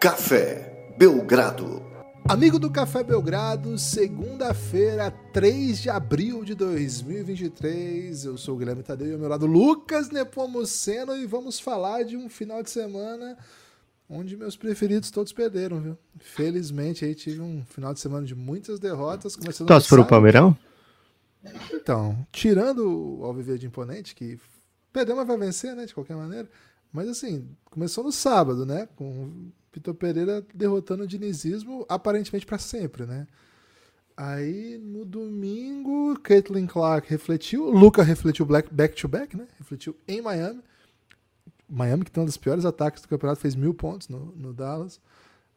Café Belgrado. Amigo do Café Belgrado, segunda-feira, 3 de abril de 2023. Eu sou o Guilherme Tadeu e ao meu lado Lucas Nepomuceno e vamos falar de um final de semana onde meus preferidos todos perderam, viu? Felizmente aí tive um final de semana de muitas derrotas. Começando Torce para o Palmeirão? Então, tirando o Alviverde Imponente, que perdeu, mas vai vencer, né? De qualquer maneira. Mas assim, começou no sábado, né? Com Vitor Pereira derrotando o dinizismo aparentemente para sempre, né? Aí no domingo, Caitlin Clark refletiu, Luca refletiu back-to-back, né? Refletiu em Miami. Miami, que tem um dos piores ataques do campeonato, fez mil pontos no, no Dallas.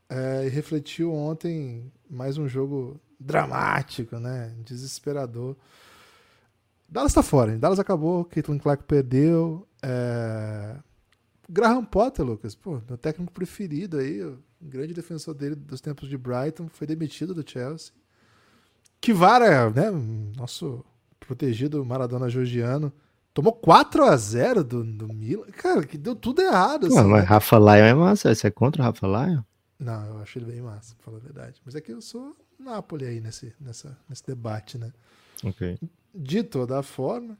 É, e refletiu ontem mais um jogo dramático, né? Desesperador. Dallas tá fora, hein? Dallas acabou, Caitlin Clark perdeu. É... Graham Potter, Lucas, pô, meu técnico preferido aí, o grande defensor dele dos tempos de Brighton, foi demitido do Chelsea. Kivara, né, nosso protegido Maradona georgiano, tomou 4 a 0 do, do Milan. Cara, que deu tudo errado. Assim, mas né? Rafa Lyon é massa, você é contra o Rafa Lyon? Não, eu acho ele bem massa, pra falar a verdade. Mas é que eu sou Napoli aí nesse, nessa, nesse debate, né? Ok. De toda forma,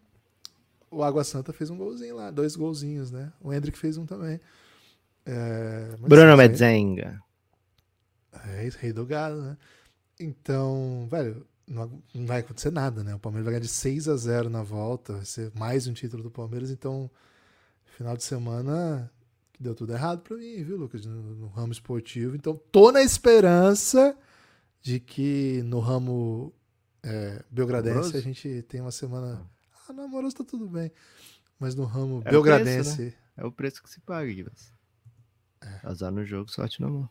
o Água Santa fez um golzinho lá, dois golzinhos, né? O Hendrick fez um também. É, Bruno Medzenga. É, rei do gado, né? Então, velho, não, não, vai acontecer nada, né? O Palmeiras vai ganhar de 6 a 0 na volta, vai ser mais um título do Palmeiras, então, final de semana deu tudo errado para mim, viu, Lucas? No, no, ramo esportivo. Então, tô na esperança de que no ramo é, belgradense Amoroso? a gente tem uma semana ah, no amoroso tá tudo bem. Mas no ramo é belgradense. Preço, né? É o preço que se paga, Guilherme. É. Azar no jogo, sorte na mão.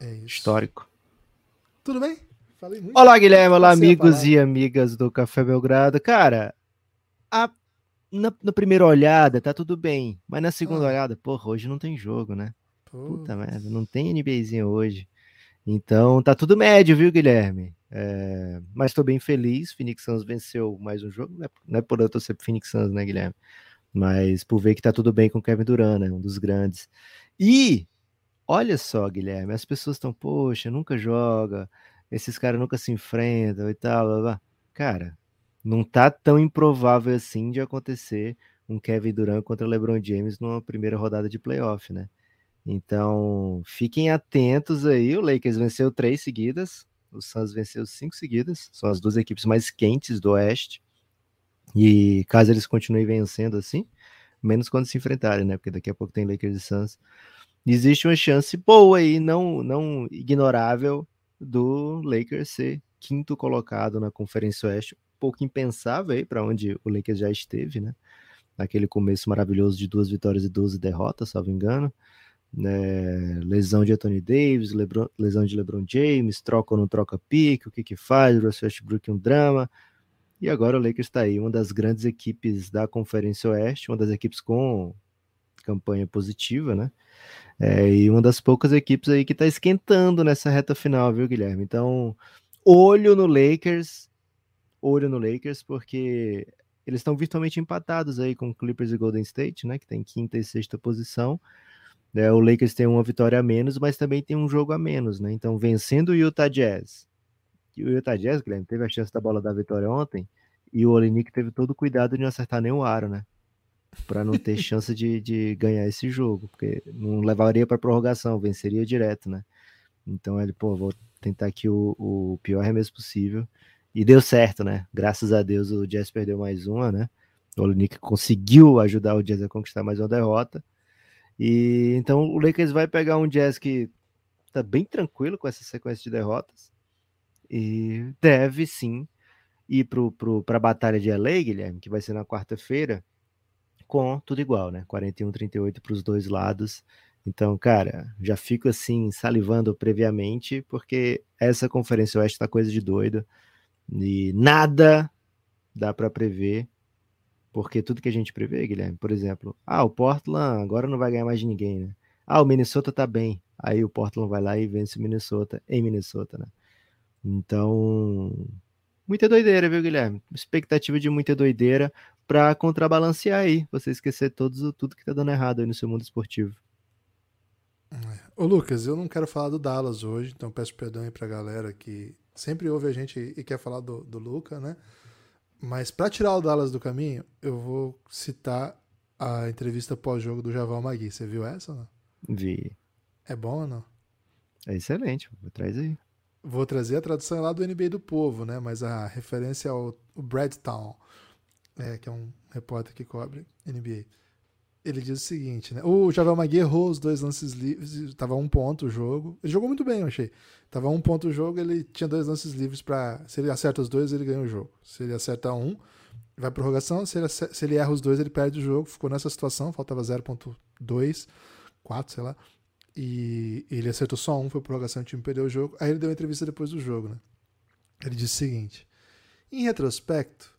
É isso. Histórico. Tudo bem? Falei muito. Olá, Guilherme. Olá, amigos e amigas do Café Belgrado. Cara, a, na, na, primeira olhada tá tudo bem. Mas na segunda ah. olhada, porra, hoje não tem jogo, né? Puta merda, não tem NBAzinha hoje. Então tá tudo médio, viu, Guilherme? É, mas estou bem feliz. Phoenix Suns venceu mais um jogo. Não é, não é por eu torcer pro Phoenix Suns, né, Guilherme? Mas por ver que tá tudo bem com o Kevin Durant, né? Um dos grandes. E olha só, Guilherme, as pessoas estão, poxa, nunca joga, esses caras nunca se enfrentam e tal. Blá, blá. Cara, não tá tão improvável assim de acontecer um Kevin Durant contra LeBron James numa primeira rodada de playoff, né? Então, fiquem atentos aí. O Lakers venceu três seguidas, o Suns venceu cinco seguidas, são as duas equipes mais quentes do Oeste. E caso eles continuem vencendo assim, menos quando se enfrentarem, né? Porque daqui a pouco tem Lakers e Suns. Existe uma chance boa aí, não, não ignorável, do Lakers ser quinto colocado na Conferência Oeste. Pouco impensável aí para onde o Lakers já esteve, né? Naquele começo maravilhoso de duas vitórias e 12 derrotas, salvo engano né, lesão de Anthony Davis, Lebron, lesão de LeBron James, troca ou não troca pique, o que que faz, Russell Westbrook um drama, e agora o Lakers está aí, uma das grandes equipes da Conferência Oeste, uma das equipes com campanha positiva, né, é, e uma das poucas equipes aí que está esquentando nessa reta final, viu, Guilherme? Então, olho no Lakers, olho no Lakers, porque eles estão virtualmente empatados aí com Clippers e Golden State, né, que tem quinta e sexta posição, né, o Lakers tem uma vitória a menos, mas também tem um jogo a menos, né? Então, vencendo o Utah Jazz, e o Utah Jazz, Guilherme, teve a chance da bola da vitória ontem, e o Olenik teve todo o cuidado de não acertar nenhum aro, né? Para não ter chance de, de ganhar esse jogo, porque não levaria para prorrogação, venceria direto, né? Então ele, pô, vou tentar aqui o, o pior remesso possível. E deu certo, né? Graças a Deus o Jazz perdeu mais uma, né? O Olenik conseguiu ajudar o Jazz a conquistar mais uma derrota. E então o Lakers vai pegar um Jazz que tá bem tranquilo com essa sequência de derrotas e deve sim ir para a batalha de LA, Guilherme, que vai ser na quarta-feira, com tudo igual, né? 41-38 para os dois lados. Então, cara, já fico assim salivando previamente, porque essa conferência oeste tá coisa de doido e nada dá para prever. Porque tudo que a gente prevê, Guilherme, por exemplo, ah, o Portland agora não vai ganhar mais de ninguém, né? Ah, o Minnesota tá bem. Aí o Portland vai lá e vence o Minnesota em Minnesota, né? Então, muita doideira, viu, Guilherme? Expectativa de muita doideira para contrabalancear aí, você esquecer todos, tudo que tá dando errado aí no seu mundo esportivo. É, Ô Lucas, eu não quero falar do Dallas hoje, então peço perdão aí pra galera que sempre ouve a gente e quer falar do, do Luca, né? Mas para tirar o Dallas do caminho, eu vou citar a entrevista pós-jogo do Javal Magui. Você viu essa ou não? Vi. É bom ou não? É excelente, vou trazer aí. Vou trazer a tradução lá do NBA do Povo, né? Mas a referência ao Brad Town, é, que é um repórter que cobre NBA ele diz o seguinte, né? O Javel Magui errou os dois lances livres, tava um ponto o jogo. Ele jogou muito bem, eu achei. Tava um ponto o jogo, ele tinha dois lances livres para Se ele acerta os dois, ele ganha o jogo. Se ele acerta um, vai prorrogação. Se ele, se ele erra os dois, ele perde o jogo. Ficou nessa situação, faltava 0.2, 4, sei lá. E ele acertou só um, foi prorrogação, o time perdeu o jogo. Aí ele deu uma entrevista depois do jogo, né? Ele disse o seguinte: Em retrospecto,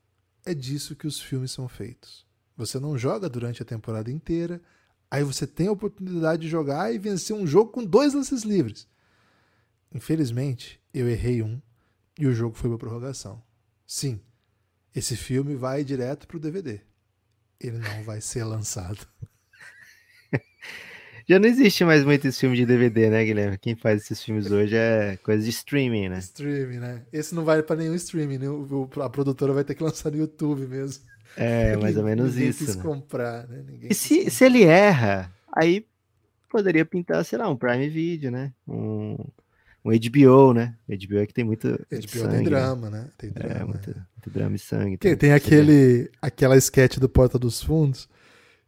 é disso que os filmes são feitos você não joga durante a temporada inteira. Aí você tem a oportunidade de jogar e vencer um jogo com dois lances livres. Infelizmente, eu errei um e o jogo foi para prorrogação. Sim, esse filme vai direto para o DVD. Ele não vai ser lançado. Já não existe mais muito esse filme de DVD, né, Guilherme? Quem faz esses filmes hoje é coisa de streaming, né? Streaming, né? Esse não vai para nenhum streaming, né? a produtora vai ter que lançar no YouTube mesmo. É, mais ou menos Ninguém isso. Quis né? comprar, né? Ninguém e se, se ele erra, aí poderia pintar, sei lá, um Prime Video, né? Um, um HBO, né? HBO é que tem muito. HBO sangue, tem drama, né? Tem é, drama. É, muito, muito drama e sangue. Tem, tem aquele, aquela sketch do Porta dos Fundos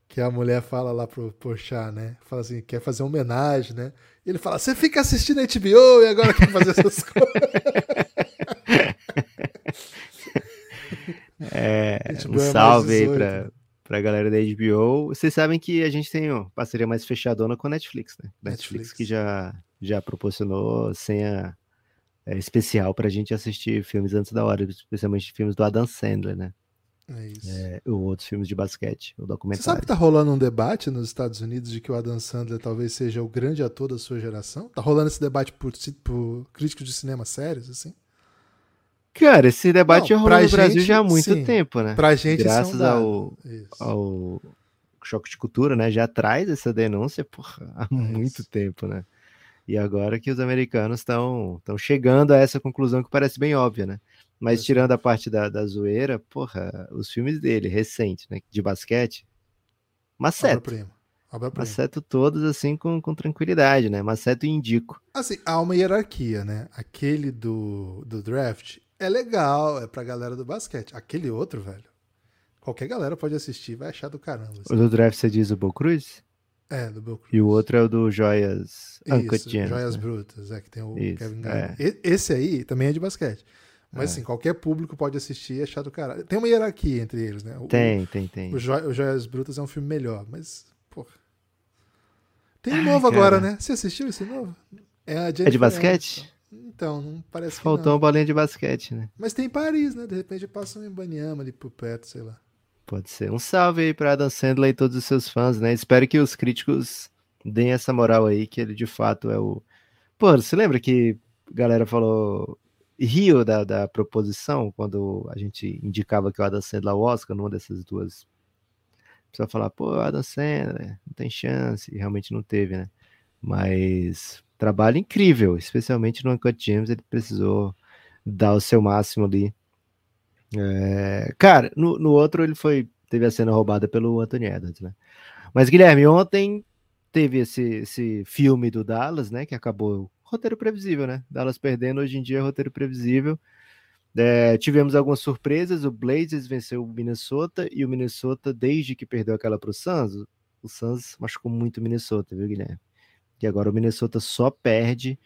que a mulher fala lá pro Porchat, né? Fala assim, quer fazer homenagem, né? E ele fala, você fica assistindo HBO e agora quer fazer essas coisas. É, um é salve aí pra, pra galera da HBO. Vocês sabem que a gente tem ó, parceria mais fechadona com a Netflix, né? Netflix, Netflix que já, já proporcionou senha é, especial pra gente assistir filmes antes da hora, especialmente filmes do Adam Sandler, né? É isso. É, ou outros filmes de basquete, o documentário. Você sabe que tá rolando um debate nos Estados Unidos de que o Adam Sandler talvez seja o grande ator da sua geração? Tá rolando esse debate por, por críticos de cinema sérios, assim? Cara, esse debate não, rolou no Brasil já há muito sim, tempo, né? Pra gente Graças ao, ao choque de cultura, né? Já traz essa denúncia porra, há muito tempo, né? E agora que os americanos estão chegando a essa conclusão que parece bem óbvia, né? Mas tirando a parte da, da zoeira, porra, os filmes dele, recentes, né? De basquete, maceto. Maceto todos assim com, com tranquilidade, né? Maceto e indico. Assim, há uma hierarquia, né? Aquele do, do draft é legal, é pra galera do basquete. Aquele outro, velho, qualquer galera pode assistir vai achar do caramba. Assim. O do draft você diz o Bo Cruz? É, do Bo Cruz. E o outro é o do Joias Uncut Gems, Joias né? Brutas, é que tem o Isso, Kevin Garnett. É. Esse aí também é de basquete. Mas é. assim, qualquer público pode assistir e achar do caralho. Tem uma hierarquia entre eles, né? O, tem, tem, tem. O, jo o Joias Brutas é um filme melhor, mas, porra. Tem um novo Ai, agora, né? Você assistiu esse novo? É, é de basquete? Então, não parece Faltou que uma bolinha de basquete, né? Mas tem Paris, né? De repente passa um Ibaniama ali por perto, sei lá. Pode ser. Um salve aí pra Adam Sandler e todos os seus fãs, né? Espero que os críticos deem essa moral aí, que ele de fato é o. Pô, você lembra que a galera falou. Rio da, da proposição, quando a gente indicava que o Adam Sandler é o Oscar, numa dessas duas. Precisa falar, pô, Adam Sandler, não tem chance, e realmente não teve, né? Mas trabalho incrível, especialmente no Uncut James, ele precisou dar o seu máximo ali. É, cara, no, no, outro ele foi teve a cena roubada pelo Anthony Edwards, né? Mas Guilherme, ontem teve esse, esse filme do Dallas, né? Que acabou roteiro previsível, né? Dallas perdendo hoje em dia é roteiro previsível. É, tivemos algumas surpresas. O Blazers venceu o Minnesota e o Minnesota, desde que perdeu aquela para o Suns, o Suns machucou muito o Minnesota, viu, Guilherme? E agora o Minnesota só perde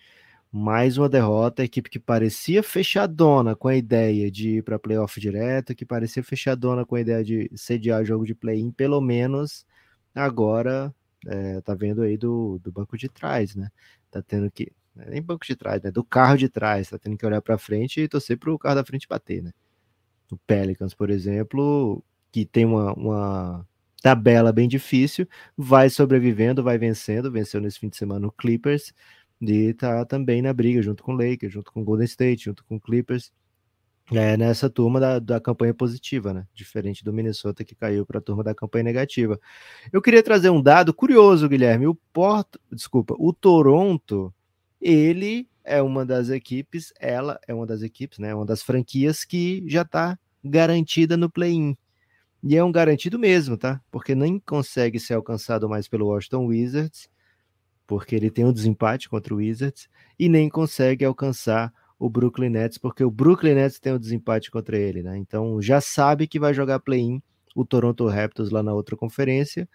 mais uma derrota, a equipe que parecia fechadona com a ideia de ir para playoff direto, que parecia fechadona com a ideia de sediar jogo de play-in, pelo menos agora é, tá vendo aí do, do banco de trás, né? Tá tendo que é nem banco de trás, né? Do carro de trás, tá tendo que olhar para frente e torcer para o carro da frente bater, né? O Pelicans, por exemplo, que tem uma, uma tabela bem difícil, vai sobrevivendo, vai vencendo, venceu nesse fim de semana o Clippers e tá também na briga junto com o Lakers, junto com o Golden State, junto com o Clippers. É, nessa turma da, da campanha positiva, né? Diferente do Minnesota que caiu para a turma da campanha negativa. Eu queria trazer um dado curioso, Guilherme. O Porto, desculpa, o Toronto, ele é uma das equipes, ela é uma das equipes, né? Uma das franquias que já está garantida no play-in. E é um garantido mesmo, tá? Porque nem consegue ser alcançado mais pelo Washington Wizards, porque ele tem um desempate contra o Wizards, e nem consegue alcançar o Brooklyn Nets, porque o Brooklyn Nets tem um desempate contra ele, né? Então já sabe que vai jogar play-in o Toronto Raptors lá na outra conferência.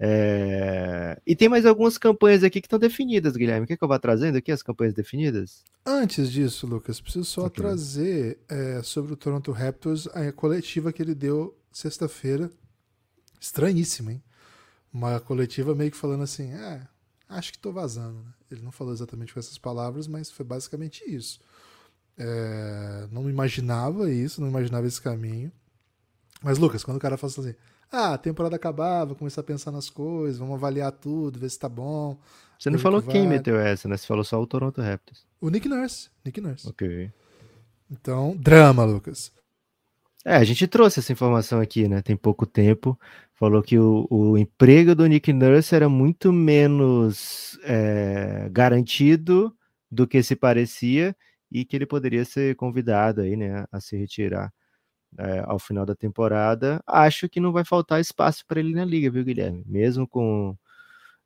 É... E tem mais algumas campanhas aqui que estão definidas, Guilherme. O que, eu vou trazendo aqui, as campanhas definidas? Antes disso, Lucas, preciso só okay. trazer é, sobre o Toronto Raptors a coletiva que ele deu sexta-feira. Estranhíssima, hein? Uma coletiva meio que falando assim: é, acho que tô vazando. Né? Ele não falou exatamente com essas palavras, mas foi basicamente isso. É, não imaginava isso, não imaginava esse caminho. Mas, Lucas, quando o cara fala assim, ah, a temporada acabava, vou começar a pensar nas coisas, vamos avaliar tudo, ver se tá bom. Você não falou que quem meteu essa, né? Você falou só o Toronto Raptors. O Nick Nurse. Nick Nurse. Ok. Então, drama, Lucas. É, a gente trouxe essa informação aqui, né? Tem pouco tempo. Falou que o, o emprego do Nick Nurse era muito menos é, garantido do que se parecia e que ele poderia ser convidado aí, né, a se retirar é, ao final da temporada. Acho que não vai faltar espaço para ele na liga, viu, Guilherme? Mesmo com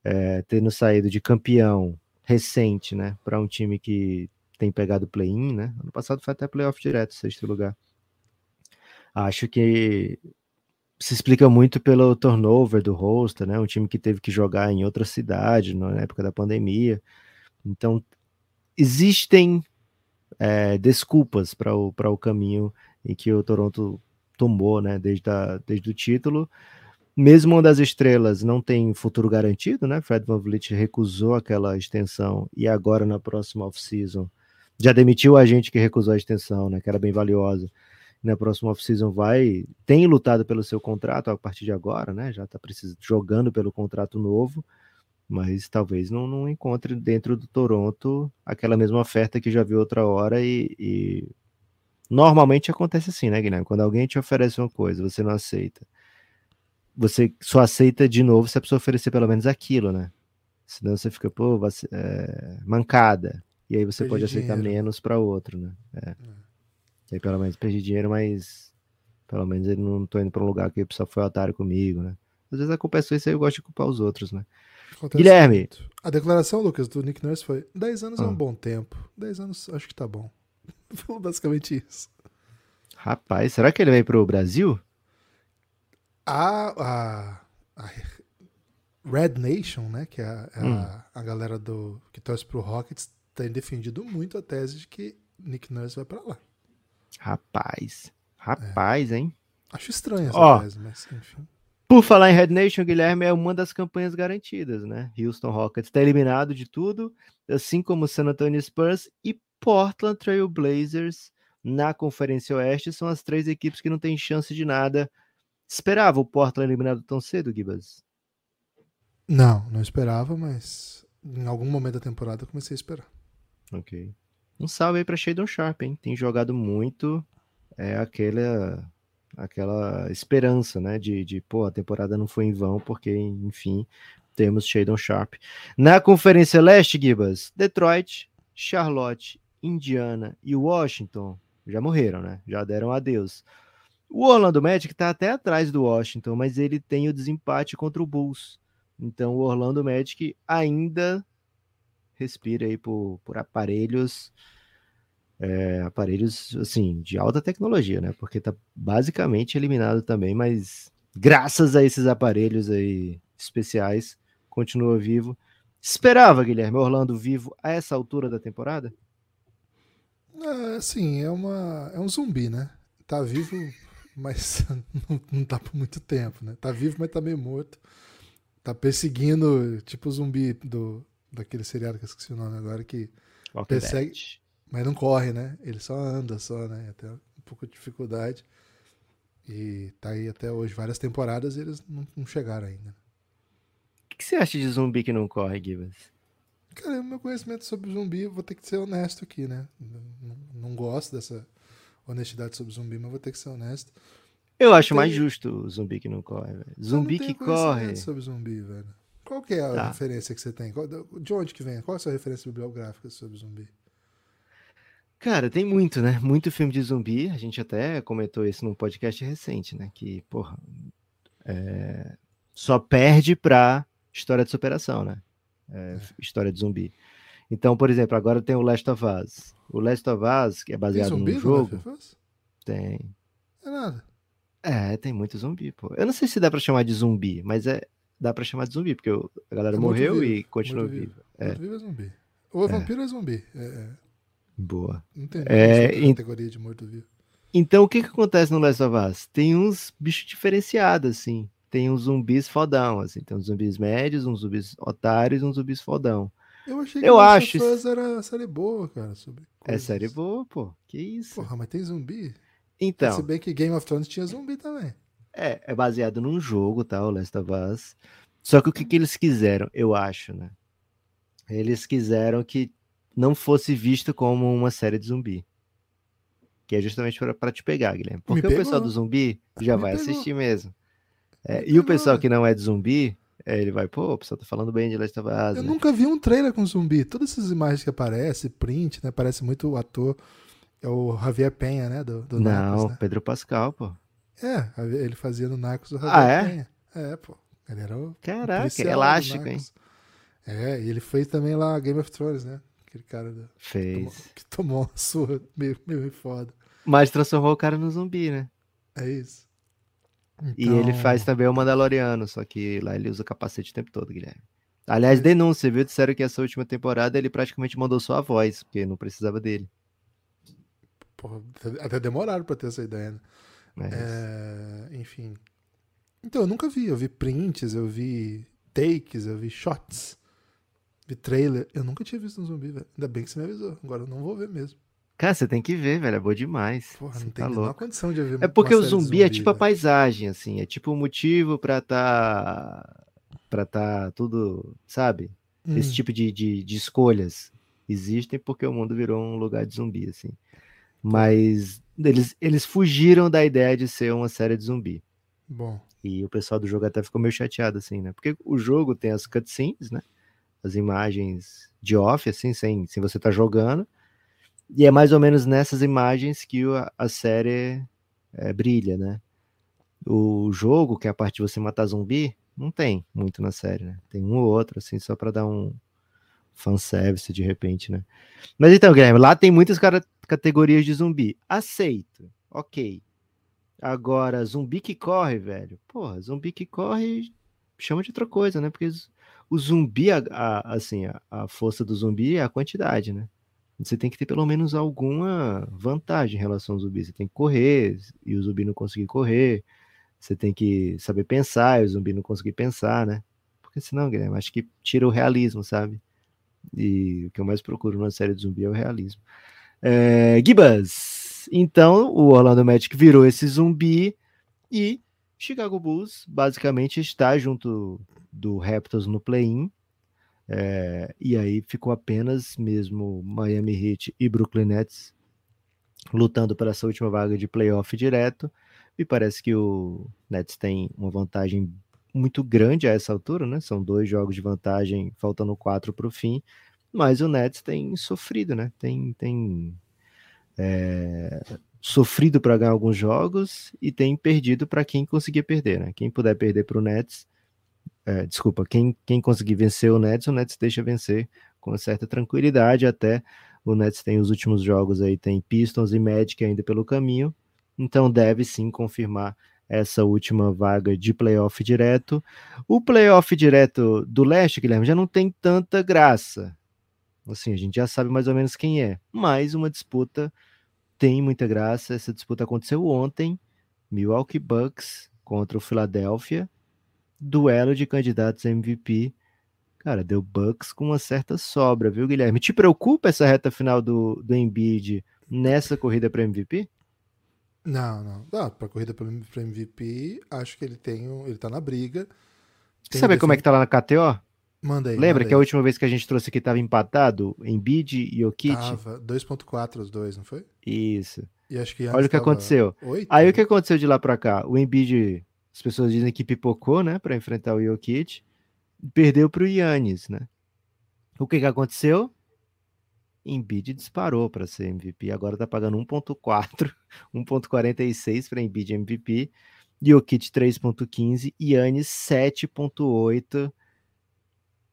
é, tendo saído de campeão recente, né, para um time que tem pegado play-in, né? Ano passado foi até playoff direto, sexto lugar. Acho que se explica muito pelo turnover do roster, né? Um time que teve que jogar em outra cidade na época da pandemia. Então, existem é, desculpas para o, o caminho em que o Toronto tomou, né? Desde, a, desde o título. Mesmo uma das estrelas não tem futuro garantido, né? Fred Van Vliet recusou aquela extensão e agora na próxima off-season já demitiu a gente que recusou a extensão, né? Que era bem valiosa na próxima off-season vai, tem lutado pelo seu contrato a partir de agora, né? Já está jogando pelo contrato novo, mas talvez não, não, encontre dentro do Toronto aquela mesma oferta que já viu outra hora e, e, normalmente acontece assim, né, Guilherme? Quando alguém te oferece uma coisa, você não aceita. Você só aceita de novo se a pessoa oferecer pelo menos aquilo, né? Senão você fica, pô, você, é, mancada. E aí você pode aceitar menos para outro, né? É. é. Aí pelo menos perdi dinheiro, mas pelo menos ele não tô indo para um lugar que o pessoal foi otário comigo, né? Às vezes a culpa é sua e eu gosto de culpar os outros, né? Acontece Guilherme. Muito. A declaração, Lucas, do Nick Nurse foi: 10 anos ah. é um ah. bom tempo. 10 anos acho que tá bom. Falou basicamente isso. Rapaz, será que ele vem pro Brasil? A, a, a Red Nation, né? Que é a, hum. a, a, galera do que torce pro Rockets, tem defendido muito a tese de que Nick Nurse vai para lá. Rapaz. Rapaz, é. hein? Acho estranho essa Ó, tese, mas enfim. Por falar em Red Nation, Guilherme, é uma das campanhas garantidas, né? Houston Rockets está eliminado de tudo, assim como San Antonio Spurs e Portland Trail Blazers na Conferência Oeste. São as três equipes que não têm chance de nada. Esperava o Portland eliminado tão cedo, Gibas? Não, não esperava, mas em algum momento da temporada eu comecei a esperar. Ok. Um salve aí pra Shadon Sharp, hein? Tem jogado muito. É aquela, aquela esperança, né? De, de, pô, a temporada não foi em vão, porque, enfim, temos Shadon Sharp. Na Conferência Leste, Gibas, Detroit, Charlotte, Indiana e Washington já morreram, né? Já deram adeus. O Orlando Magic tá até atrás do Washington, mas ele tem o desempate contra o Bulls. Então o Orlando Magic ainda respira aí por, por aparelhos, é, aparelhos assim de alta tecnologia, né? Porque tá basicamente eliminado também, mas graças a esses aparelhos aí especiais continua vivo. Esperava Guilherme Orlando vivo a essa altura da temporada? É, sim, é uma é um zumbi, né? Tá vivo, mas não, não tá por muito tempo, né? Tá vivo, mas tá meio morto. Tá perseguindo, tipo o zumbi do daquele seriado que eu esqueci o nome agora, que Walking persegue, Dead. mas não corre, né? Ele só anda, só, né? Até um pouco de dificuldade. E tá aí até hoje, várias temporadas, e eles não, não chegaram ainda. O que, você acha de zumbi que não corre, Gibas? Cara, o meu conhecimento sobre zumbi, vou ter que ser honesto aqui, né? Não, não gosto dessa honestidade sobre zumbi, mas vou ter que ser honesto. Eu acho tem... mais justo o zumbi que não corre, velho. Zumbi que corre. sobre zumbi, velho. Qual que é a tá. referência que você tem? De onde que vem? Qual é a sua referência bibliográfica sobre zumbi? Cara, tem muito, né? Muito filme de zumbi. A gente até comentou isso num podcast recente, né? Que, porra, é... só perde pra história de superação, né? É, é. História de zumbi. Então, por exemplo, agora tem o Last of Us. O Last of Us, que é baseado tem zumbi no jogo. Tem. É nada. É, tem muito zumbi, pô. Eu não sei se dá pra chamar de zumbi, mas é dá pra chamar de zumbi, porque a galera é morreu e continua viva. É. Vivo é zumbi. Ou é vampiro é zumbi. É, é. Boa. Não tem é, categoria de morto-vivo. Então, o que que acontece no Last of Us? Tem uns bichos diferenciados, assim. Tem uns zumbis fodão, assim. Tem uns zumbis médios, uns zumbis otários, uns zumbis fodão. Eu achei que eu acho... Us era série boa, cara. Sobre é série boa, pô. Que isso. Porra, mas tem zumbi? Então. Se bem que Game of Thrones tinha zumbi também. É, é baseado num jogo, tá? O Last of Us. Só que o que, que eles quiseram, eu acho, né? Eles quiseram que não fosse visto como uma série de zumbi. Que é justamente para te pegar, Guilherme. Porque o pessoal do zumbi já Me vai pegou. assistir mesmo. É, e o pessoal que não é de zumbi, é, ele vai, pô, o pessoal tá falando bem de Last of Us. Eu né? nunca vi um trailer com zumbi. Todas essas imagens que aparecem, print, né? Parece muito o ator. É o Javier Penha, né? Do, do não, né? Pedro Pascal, pô. É, ele fazia no Narcos o Javier ah, é? Penha. É, pô. Ele era o. Caraca, elástico, hein? É, e ele fez também lá Game of Thrones, né? Aquele cara da, fez. Que tomou, que tomou uma surra meio, meio foda. Mas transformou o cara no zumbi, né? É isso. Então... E ele então faz também o Mandaloriano, só que lá ele usa capacete o tempo todo, Guilherme. Aliás, é denúncia, viu? Disseram que essa última temporada ele praticamente mandou só a voz, porque não precisava dele. Porra, até demoraram pra ter essa ideia, né? É, enfim. Então, eu nunca vi. Eu vi prints, eu vi takes, eu vi shots, vi trailer. Eu nunca tinha visto um zumbi, velho. Ainda bem que você me avisou. Agora eu não vou ver mesmo. Cara, você tem que ver, velho. É boa demais. Porra, não tem tá nenhuma condição de ver. É porque o zumbi, zumbi, é tipo velho. a paisagem, assim. É tipo o um motivo pra tá. pra tá tudo. Sabe? Hum. Esse tipo de, de, de, escolhas existem porque o mundo virou um lugar de zumbi, assim. Mas eles, eles fugiram da ideia de ser uma série de zumbi. Bom. E o pessoal do jogo até ficou meio chateado, assim, né? Porque o jogo tem as cutscenes, né? As imagens de off, assim, sem, sem você estar tá jogando. E é mais ou menos nessas imagens que a, a série é, brilha, né? O jogo, que é a parte de você matar zumbi, não tem muito na série, né? Tem um ou outro, assim, só para dar um fanservice de repente, né? Mas então, Guilherme, lá tem muitas categorias de zumbi. Aceito, ok. Agora, zumbi que corre, velho. Porra, zumbi que corre chama de outra coisa, né? Porque o zumbi, a, a, assim, a, a, força do zumbi é a quantidade, né? Você tem que ter pelo menos alguma vantagem em relação ao zumbi. Você tem que correr e o zumbi não conseguir correr. Você tem que saber pensar e o zumbi não conseguir pensar, né? Porque senão, Guilherme, acho que tira o realismo, sabe? E o que eu mais procuro numa série de zumbi é o realismo. É, Gibas, então, o Orlando Magic virou esse zumbi e Chicago Bulls basicamente está junto do Raptors no play-in. É, e aí ficou apenas mesmo Miami Heat e Brooklyn Nets lutando para essa última vaga de playoff direto. E parece que o Nets tem uma vantagem muito grande a essa altura, né? São dois jogos de vantagem, faltando quatro para o fim. Mas o Nets tem sofrido, né? Tem, tem é, sofrido para ganhar alguns jogos e tem perdido para quem conseguir perder, né? Quem puder perder para o Nets, é, desculpa, quem, quem conseguir vencer o Nets, o Nets deixa vencer com certa tranquilidade até. O Nets tem os últimos jogos aí, tem Pistons e Magic ainda pelo caminho, então deve sim confirmar essa última vaga de playoff direto. O playoff direto do leste, Guilherme, já não tem tanta graça. Assim, a gente já sabe mais ou menos quem é, mas uma disputa tem muita graça. Essa disputa aconteceu ontem, Milwaukee Bucks contra o Philadelphia, duelo de candidatos a MVP. Cara, deu Bucks com uma certa sobra, viu, Guilherme? Te preocupa essa reta final do, do Embiid nessa corrida para MVP? Não, não. Ah, para corrida para MVP, acho que ele tem, um, ele tá na briga. Sabe como é que tá lá na KTO? Manda aí. Lembra manda que a última vez que a gente trouxe aqui estava empatado em Bid e Jokic? Tava 2.4 os dois, não foi? Isso. E acho que Olha o que aconteceu. 8, Aí né? o que aconteceu de lá para cá? O Embiid, as pessoas dizem que pipocou, né, para enfrentar o Jokic, perdeu para o Yannis, né? O que que aconteceu? Embiid disparou para ser MVP, agora tá pagando 1.4, 1.46 para Embiid MVP, Jokic 3.15 e Yannis 7.8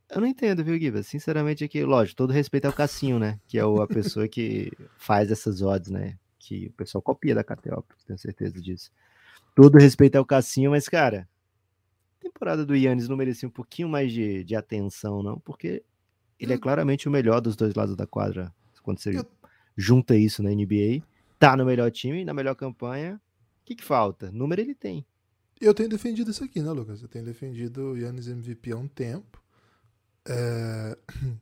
eu não entendo, viu, Giba? Sinceramente, aqui, lógico, todo respeito ao Cassinho, né? Que é a pessoa que faz essas odds, né? Que o pessoal copia da KTO, tenho certeza disso. Todo respeito ao Cassinho, mas, cara, temporada do Yannis não merecia um pouquinho mais de, de atenção, não? Porque ele é claramente o melhor dos dois lados da quadra. Quando você junta isso na NBA, tá no melhor time, na melhor campanha. O que, que falta? Número ele tem. Eu tenho defendido isso aqui, né, Lucas? Eu tenho defendido o Yannis MVP há um tempo. É...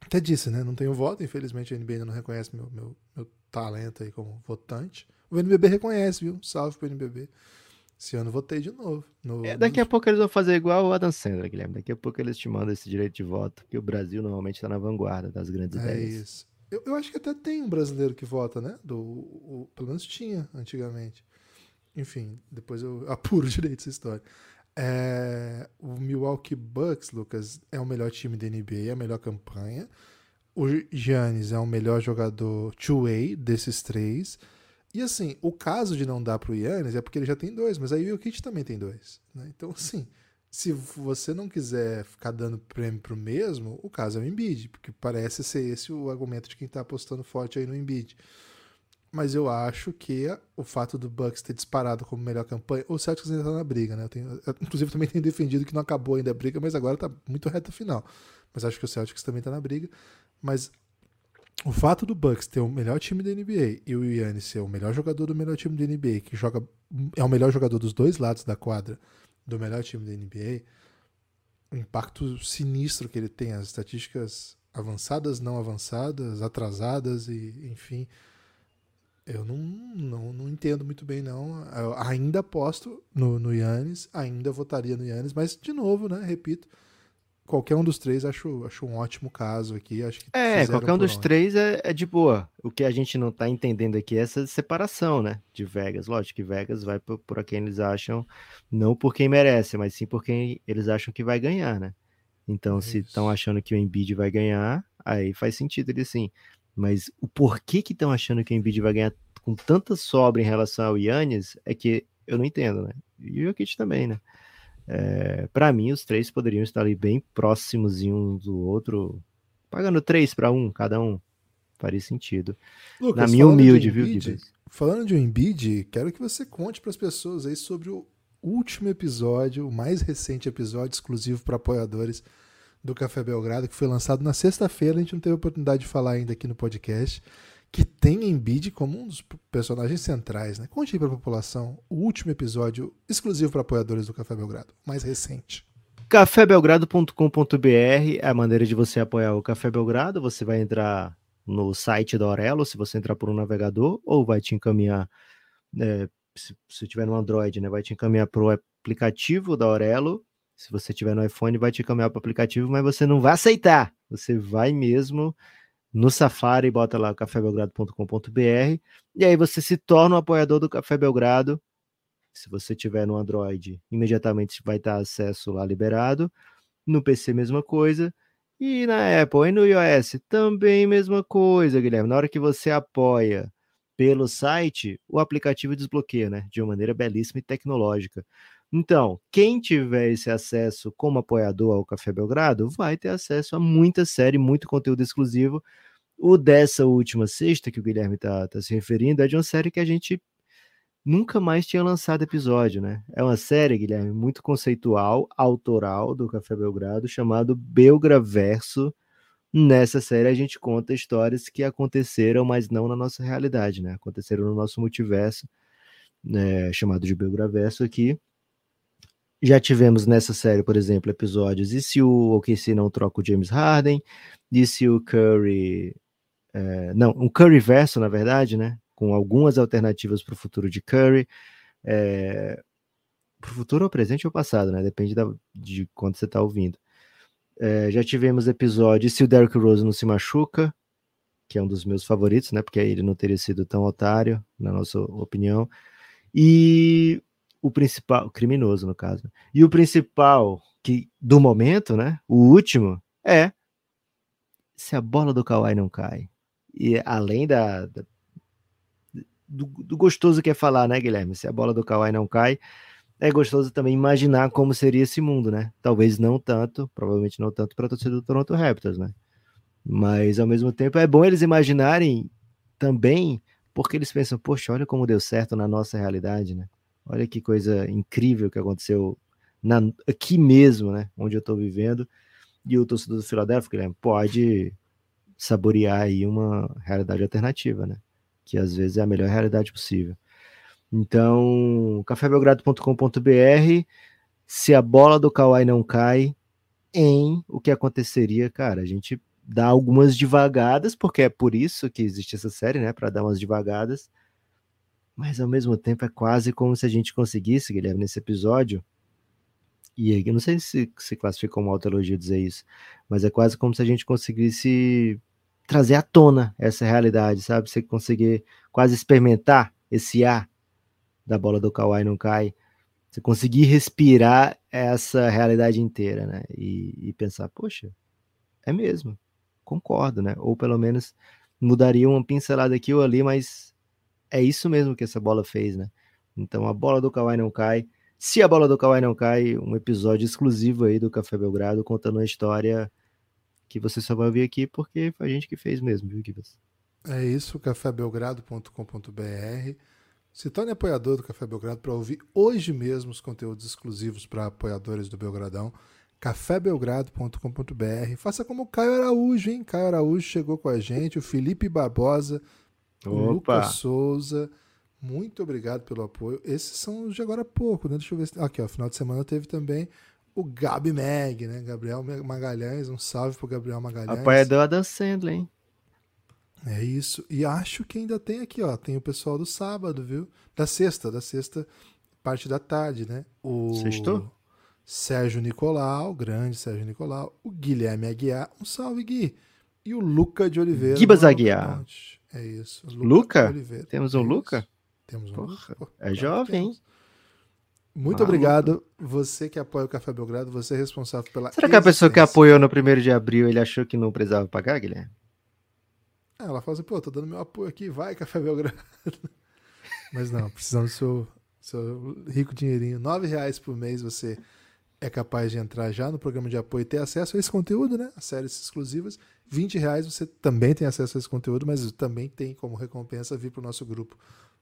Até disse, né? Não tenho voto, infelizmente a NBA ainda não reconhece meu, meu, meu talento aí como votante. O NBB reconhece, viu? Salve pro NBB. Esse ano votei de novo. No, é, daqui a pouco eles vão fazer igual o Adam Sandler, Guilherme. Daqui a pouco eles te mandam esse direito de voto, porque o Brasil normalmente está na vanguarda das grandes é ideias. É isso. Eu, eu, acho que até tem um brasileiro que vota, né? Do, o, pelo menos tinha antigamente. Enfim, depois eu apuro direito essa história. É, o Milwaukee Bucks, Lucas, é o melhor time da NBA, é a melhor campanha. O Giannis é o melhor jogador two-way desses três. E assim, o caso de não dar pro Yannis é porque ele já tem dois, mas aí o Jokic também tem dois. Né? Então, assim, se você não quiser ficar dando prêmio pro mesmo, o caso é o Embiid, porque parece ser esse o argumento de quem tá apostando forte aí no Embiid mas eu acho que o fato do Bucks ter disparado como melhor campanha, o Celtics ainda tá na briga, né? Eu tenho, eu, inclusive também tenho defendido que não acabou ainda a briga, mas agora tá muito reta final. Mas acho que o Celtics também tá na briga. Mas o fato do Bucks ter o melhor time da NBA e o Yannis ser o melhor jogador do melhor time da NBA, que joga é o melhor jogador dos dois lados da quadra do melhor time da NBA, o impacto sinistro que ele tem, as estatísticas avançadas, não avançadas, atrasadas e enfim, eu não, não, não entendo muito bem, não. Eu ainda aposto no, Yannis, ainda votaria no Yannis, mas, de novo, né? Repito, qualquer um dos três acho, acho um ótimo caso aqui. Acho que é, qualquer um dos onde. três é, é, de boa. O que a gente não tá entendendo aqui é essa separação, né? De Vegas. Lógico que Vegas vai por, por quem eles acham, não por quem merece, mas sim por quem eles acham que vai ganhar, né? Então, é se estão achando que o Embiid vai ganhar, aí faz sentido ele sim. Mas o porquê que estão achando que o Embiid vai ganhar com tanta sobra em relação ao Yannis é que eu não entendo, né? E o Jokic também, né? É, para mim, os três poderiam estar ali bem próximos um do outro, pagando três para um, cada um. Faria sentido. Lucas, Na minha humilde, viu, Falando de um Embiid, quero que você conte para as pessoas aí sobre o último episódio, o mais recente episódio exclusivo para apoiadores do Café Belgrado, que foi lançado na sexta-feira. A gente não teve oportunidade de falar ainda aqui no podcast. Que tem Embiid como um dos personagens centrais. Né? Conte aí para a população o último episódio exclusivo para apoiadores do Café Belgrado, mais recente. cafébelgrado.com.br é a maneira de você apoiar o Café Belgrado. Você vai entrar no site da Aurelo, se você entrar por um navegador, ou vai te encaminhar, é, se, se tiver no Android, né, vai te encaminhar para o aplicativo da Aurelo se você tiver no iPhone, vai te caminhar para o aplicativo, mas você não vai aceitar. Você vai mesmo no Safari, bota lá cafébelgrado.com.br e aí você se torna um apoiador do Café Belgrado. Se você tiver no Android, imediatamente vai estar acesso lá liberado. No PC, mesma coisa. E na Apple e no iOS, também mesma coisa, Guilherme. Na hora que você apoia pelo site, o aplicativo desbloqueia, né? De uma maneira belíssima e tecnológica. Então, quem tiver esse acesso como apoiador ao Café Belgrado vai ter acesso a muita série, muito conteúdo exclusivo. O dessa última sexta, que o Guilherme está tá se referindo, é de uma série que a gente nunca mais tinha lançado episódio, né? É uma série, Guilherme, muito conceitual, autoral do Café Belgrado, chamado Belgraverso. Nessa série a gente conta histórias que aconteceram, mas não na nossa realidade, né? Aconteceram no nosso multiverso, né? chamado de Belgraverso aqui. Já tivemos nessa série, por exemplo, episódios e se o OKC não troca o James Harden, e se o Curry... É, não, um Curry verso, na verdade, né? Com algumas alternativas para o futuro de Curry. É, para o futuro ou presente ou passado, né? Depende da, de quando você está ouvindo. É, já tivemos episódios se o Derrick Rose não se machuca, que é um dos meus favoritos, né? Porque ele não teria sido tão otário, na nossa opinião. E o principal, criminoso no caso. E o principal que do momento, né? O último é se a bola do Kawhi não cai. E além da, da do, do, gostoso que é falar, né, Guilherme? Se a bola do Kawhi não cai, é gostoso também imaginar como seria esse mundo, né? Talvez não tanto, provavelmente não tanto para torcida do Toronto Raptors, né? Mas ao mesmo tempo é bom eles imaginarem também, porque eles pensam, poxa, olha como deu certo na nossa realidade, né? Olha que coisa incrível que aconteceu na, aqui mesmo, né? Onde eu estou vivendo. E o torcedor do Philadelphia, Guilherme, pode saborear aí uma realidade alternativa, né? Que às vezes é a melhor realidade possível. Então, cafébelgrado.com.br, se a bola do Kawhi não cai, em o que aconteceria, cara, a gente dá algumas devagadas, porque é por isso que existe essa série, né, para dar umas devagadas. Mas ao mesmo tempo é quase como se a gente conseguisse, Guilherme, nesse episódio, e eu não sei se se classifica como autoelogia dizer isso, mas é quase como se a gente conseguisse trazer à tona essa realidade, sabe? Você conseguir quase experimentar esse ar da bola do Kawhi não cai, você conseguir respirar essa realidade inteira, né? E, e pensar, poxa, é mesmo, concordo, né? Ou pelo menos mudaria uma pincelada aqui ou ali, mas é isso mesmo que essa bola fez, né? Então a bola do Kawhi não cai. Se a bola do Kawhi não cai, um episódio exclusivo aí do Café Belgrado contando uma história que você só vai ouvir aqui porque foi a gente que fez mesmo, viu, Gibas? É isso, cafébelgrado.com.br. Se torne apoiador do Café Belgrado para ouvir hoje mesmo os conteúdos exclusivos para apoiadores do Belgradão. cafébelgrado.com.br. Faça como o Caio Araújo, hein? Caio Araújo chegou com a gente, o Felipe Barbosa. O Lucas Souza. Muito obrigado pelo apoio. Esses são os de agora há pouco, né? Deixa eu ver. Se... Aqui, ó, final de semana teve também o Gabi Mag, né? Gabriel Magalhães. Um salve pro Gabriel Magalhães. Apoiador Adam Sandler, hein? É isso. E acho que ainda tem aqui, ó. Tem o pessoal do sábado, viu? Da sexta, da sexta, parte da tarde, né? O Sextou? Sérgio Nicolau, grande Sérgio Nicolau. O Guilherme Aguiar. Um salve, Gui. E o Luca de Oliveira. Gibas Aguiar. É isso. Luca? Luca? Temos um é Luca? Temos um Porra, Luca. É jovem, hein? Muito ah, obrigado. Você que apoia o Café Belgrado, você é responsável pela. Será que a pessoa que apoiou no primeiro de abril ele achou que não precisava pagar, Guilherme? Ela fala assim, pô, tô dando meu apoio aqui, vai, Café Belgrado. Mas não, precisamos do seu, seu rico dinheirinho. Nove reais por mês você é capaz de entrar já no programa de apoio e ter acesso a esse conteúdo, né? As séries exclusivas. 20 reais você também tem acesso a esse conteúdo, mas também tem como recompensa vir para o nosso grupo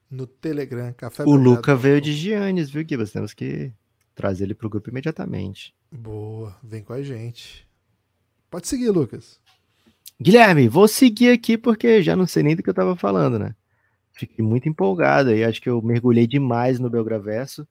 no Telegram, Café O Belgrado. Luca veio de Giannis, viu, Gibas? Temos que trazer ele para o grupo imediatamente. Boa, vem com a gente. Pode seguir, Lucas. Guilherme, vou seguir aqui porque já não sei nem do que eu estava falando, né? Fiquei muito empolgado e acho que eu mergulhei demais no Belgraverso.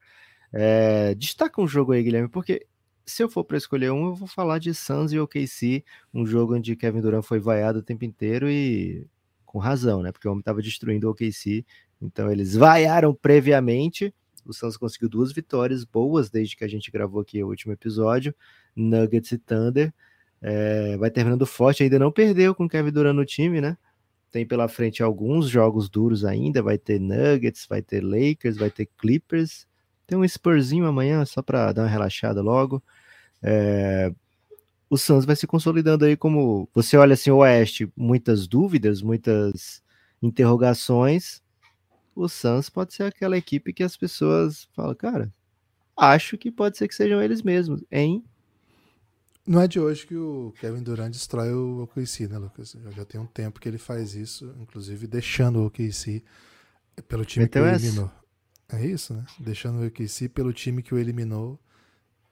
É, destaca um jogo aí, Guilherme, porque se eu for para escolher um, eu vou falar de Suns e OKC, um jogo onde Kevin Durant foi vaiado o tempo inteiro e com razão, né? Porque o homem estava destruindo o OKC, então eles vaiaram previamente. O Suns conseguiu duas vitórias boas desde que a gente gravou aqui o último episódio, Nuggets e Thunder. É, vai terminando forte, ainda não perdeu com Kevin Durant no time, né? Tem pela frente alguns jogos duros ainda, vai ter Nuggets, vai ter Lakers, vai ter Clippers, tem um Spurzinho amanhã, só para dar uma relaxada logo. É, o Suns vai se consolidando aí como, você olha assim, o Oeste, muitas dúvidas, muitas interrogações, o Suns pode ser aquela equipe que as pessoas falam, cara, acho que pode ser que sejam eles mesmos, hein? Não é de hoje que o Kevin Durant destrói o OKC, né, Lucas? Já tem um tempo que ele faz isso, inclusive deixando o OKC pelo time Meteu que eliminou. É isso, né? Deixando o OKC pelo time que o eliminou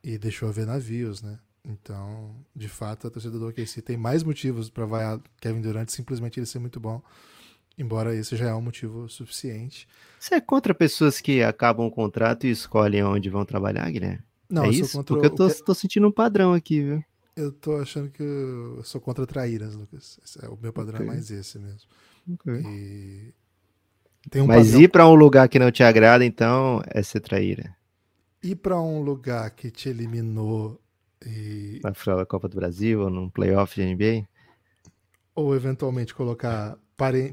e deixou a ver navios, né? Então, de fato, a torcida do OKC tem mais motivos para vaiar Kevin Durant, simplesmente ele ser muito bom. Embora esse já é um motivo suficiente. Você é contra pessoas que acabam o contrato e escolhem onde vão trabalhar, Guilherme? Não, é eu isso? Porque eu tô, que... tô, sentindo um padrão aqui, viu? Eu tô achando que eu sou contra traíras, Lucas. É, o meu padrão é okay. é mais esse mesmo. Okay. Um Mas padrão... ir para um lugar que não te agrada, então, é ser traíra. Ir para um lugar que te eliminou e... Na final da Copa do Brasil ou num playoff de NBA? Ou eventualmente colocar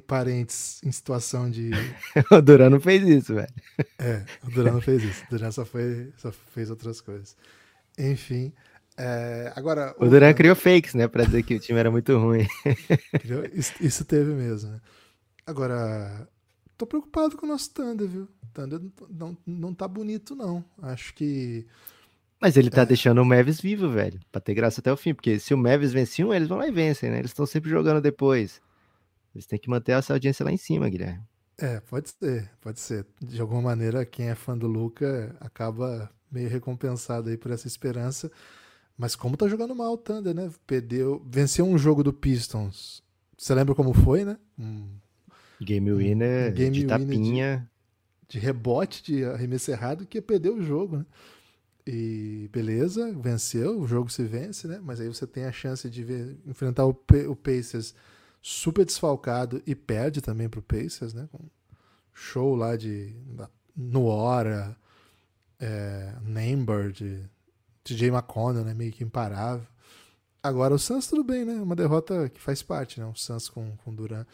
parentes em situação de. o Durano fez isso, velho. É, o Durano fez isso. O Durano só, foi, só fez outras coisas. Enfim. É, agora, o, o Duran criou fakes, né? Pra dizer que o time era muito ruim. isso, isso, teve mesmo, né? Agora, tô preocupado com o nosso Thunder, viu? Thunder não, não tá bonito, não. Acho que. Mas ele tá é. deixando o Mavis vivo, velho. Pra ter graça até o fim. Porque se o Mavis vence um, eles vão lá e vencem, né? Eles estão sempre jogando depois. Eles têm que manter essa audiência lá em cima, Guilherme. É, pode ser, pode ser. De alguma maneira, quem é fã do Luca acaba meio recompensado aí por essa esperança. Mas como tá jogando mal o Thunder, né? Perdeu, venceu um jogo do Pistons. Você lembra como foi, né? Um, game winner game de tapinha. De, de, rebote, de arremesso errado, que ia perder o jogo, né? E beleza, venceu, o jogo se vence, né? Mas aí você tem a chance de ver, enfrentar o, o Pacers super desfalcado e perde também pro Pacers, né? Com show lá de no hora, é, Nambird, TJ McConnell, né? Meio que imparável. Agora o Suns tudo bem, né? Uma derrota que faz parte, né? O Suns com, com Duran.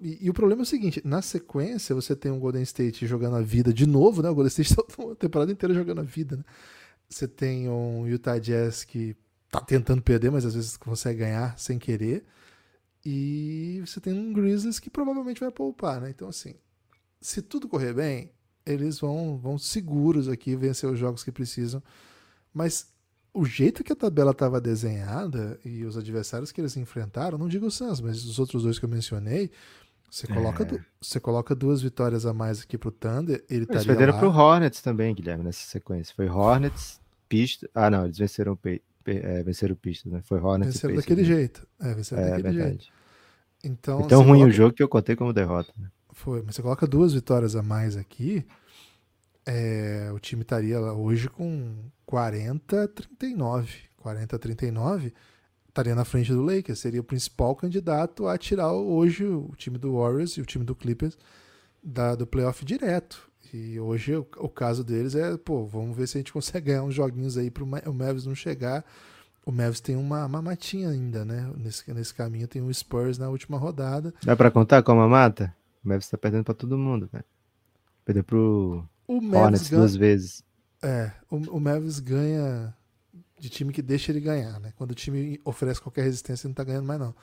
E, e, o problema é o seguinte, na sequência você tem um Golden State jogando a vida de novo, né? O Golden State tá a temporada inteira jogando a vida, né? Você tem um Utah Jazz que tá tentando perder, mas às vezes consegue ganhar sem querer. E você tem um Grizzlies que provavelmente vai poupar, né? Então, assim, se tudo correr bem, eles vão, vão seguros aqui vencer os jogos que precisam. Mas o jeito que a tabela estava desenhada e os adversários que eles enfrentaram, não digo o Suns, mas os outros dois que eu mencionei, você coloca, é. você coloca duas vitórias a mais aqui pro Thunder, ele Eles perderam lá... pro Hornets também, Guilherme, nessa sequência. Foi Hornets, Pista... Ah, não, eles venceram o é, venceram o Pista, né? Foi Hornets venceram daquele né? jeito. É, venceram é, daquele verdade. jeito. Então, então ruim coloca... o jogo que eu contei como derrota. Né? Foi, mas você coloca duas vitórias a mais aqui, é, o time estaria hoje com 40 39. 40 39 estaria na frente do Lakers, seria o principal candidato a tirar hoje o time do Warriors e o time do Clippers da, do playoff direto. E hoje o, o, caso deles é, pô, vamos ver se a gente consegue ganhar uns joguinhos aí para o Mavis não chegar. O Mavis tem uma mamatinha ainda, né? Nesse, nesse caminho tem o Spurs na última rodada. Dá para contar com a mamata? O Mavis tá perdendo para todo mundo, velho. Perdeu pro o Hornets ganha... duas vezes. É, o, o Mavis ganha de time que deixa ele ganhar, né? Quando o time oferece qualquer resistência, ele não tá ganhando mais, não.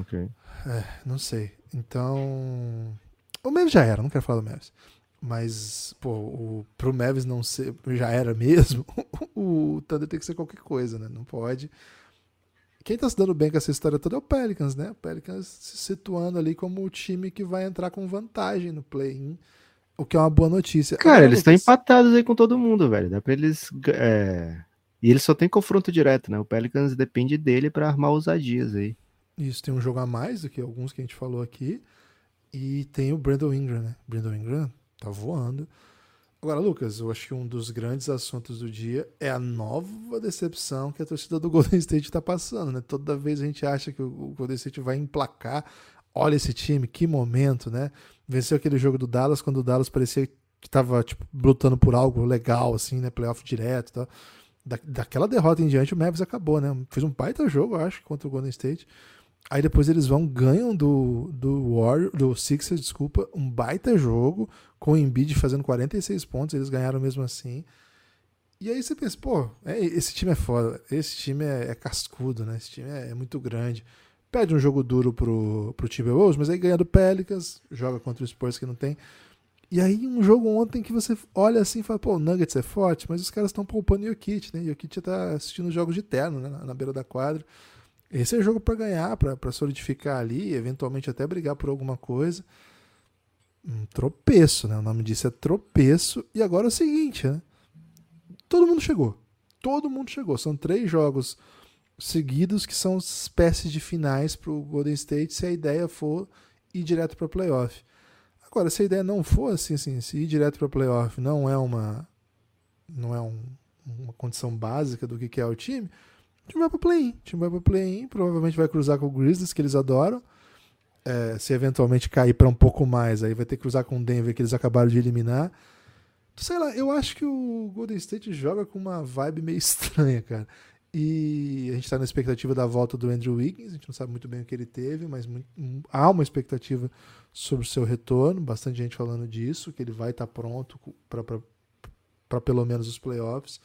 Ok. É, não sei. Então. O Mavis já era, não quero falar do Mavis. Mas, pô, o, pro Mavis não ser. Já era mesmo. o Thunder tem que ser qualquer coisa, né? Não pode. Quem tá se dando bem com essa história toda é o Pelicans, né? O Pelicans se situando ali como o time que vai entrar com vantagem no play-in. O que é uma boa notícia. Cara, eles estão empatados aí com todo mundo, velho. Dá pra eles. É... E eles só tem confronto direto, né? O Pelicans depende dele para armar ousadias aí. Isso, tem um jogo a mais do que alguns que a gente falou aqui. E tem o Brandon Ingram, né? Brandon Ingram tá voando. Agora, Lucas, eu acho que um dos grandes assuntos do dia é a nova decepção que a torcida do Golden State está passando, né? Toda vez a gente acha que o Golden State vai emplacar. Olha esse time, que momento, né? Venceu aquele jogo do Dallas quando o Dallas parecia que estava tipo, lutando por algo legal, assim, né? Playoff direto e tal da, daquela derrota em diante, o Mavis acabou, né? Fez um baita jogo, acho, contra o Golden State. Aí depois eles vão, ganham do, do Warrior, do Sixers, desculpa, um baita jogo, com o Embiid fazendo 46 pontos, eles ganharam mesmo assim. E aí você pensa, pô, é, esse time é foda, esse time é, é cascudo, né? Esse time é, é, muito grande. Pede um jogo duro pro, pro Timberwolves, mas aí ganha do Pelicans, joga contra o Spurs que não tem. E aí, um jogo ontem que você olha assim e fala, pô, o Nuggets é forte, mas os caras estão poupando o Jokic, né? O Jokic tá assistindo jogos de terno, né? Na, beira da quadra. Esse é jogo para ganhar, para solidificar ali, eventualmente até brigar por alguma coisa. Um tropeço, né? O nome disso é tropeço. E agora é o seguinte, né? Todo mundo chegou. Todo mundo chegou. São três jogos seguidos que são espécies de finais para o Golden State se a ideia for ir direto para playoff. Agora, se a ideia não for assim, assim se ir direto para playoff não é uma não é um, uma condição básica do que é o time, o time vai para play-in. O time vai para play-in, provavelmente vai cruzar com o Grizzlies, que eles adoram. É, se eventualmente cair para um pouco mais, aí vai ter que cruzar com o Denver, que eles acabaram de eliminar. Sei lá, eu acho que o Golden State joga com uma vibe meio estranha, cara. E a gente está na expectativa da volta do Andrew Wiggins. A gente não sabe muito bem o que ele teve, mas muito, há uma expectativa sobre o seu retorno. Bastante gente falando disso, que ele vai estar tá pronto para pelo menos os playoffs.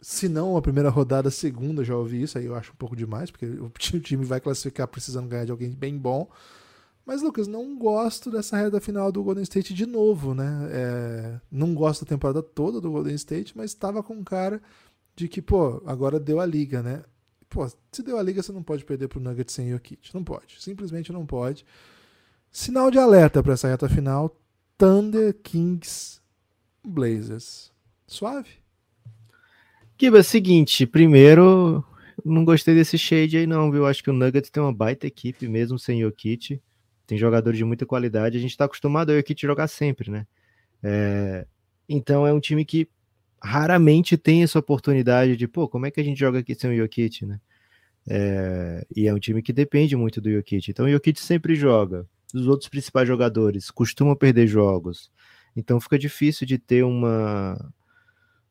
Se não a primeira rodada, a segunda, já ouvi isso. Aí eu acho um pouco demais, porque o time vai classificar precisando ganhar de alguém bem bom. Mas, Lucas, não gosto dessa reta final do Golden State de novo, né? É, não gosto da temporada toda do Golden State, mas estava com cara de que, pô, agora deu a liga, né? Pô, se deu a liga, você não pode perder pro Nuggets sem Jokic. Não pode. Simplesmente não pode. Sinal de alerta para essa reta final: Thunder, Kings, Blazers. Suave? Kiba, é seguinte, primeiro, não gostei desse shade aí não, viu? Acho que o Nuggets tem uma baita equipe mesmo sem Jokic. Tem jogadores de muita qualidade. A gente tá acostumado a Jokic jogar sempre, né? É... Então é um time que raramente tem essa oportunidade de, pô, como é que a gente joga aqui sem o Jokic, né? É, e é um time que depende muito do Jokic. Então o Jokic sempre joga. Os outros principais jogadores costumam perder jogos. Então fica difícil de ter uma,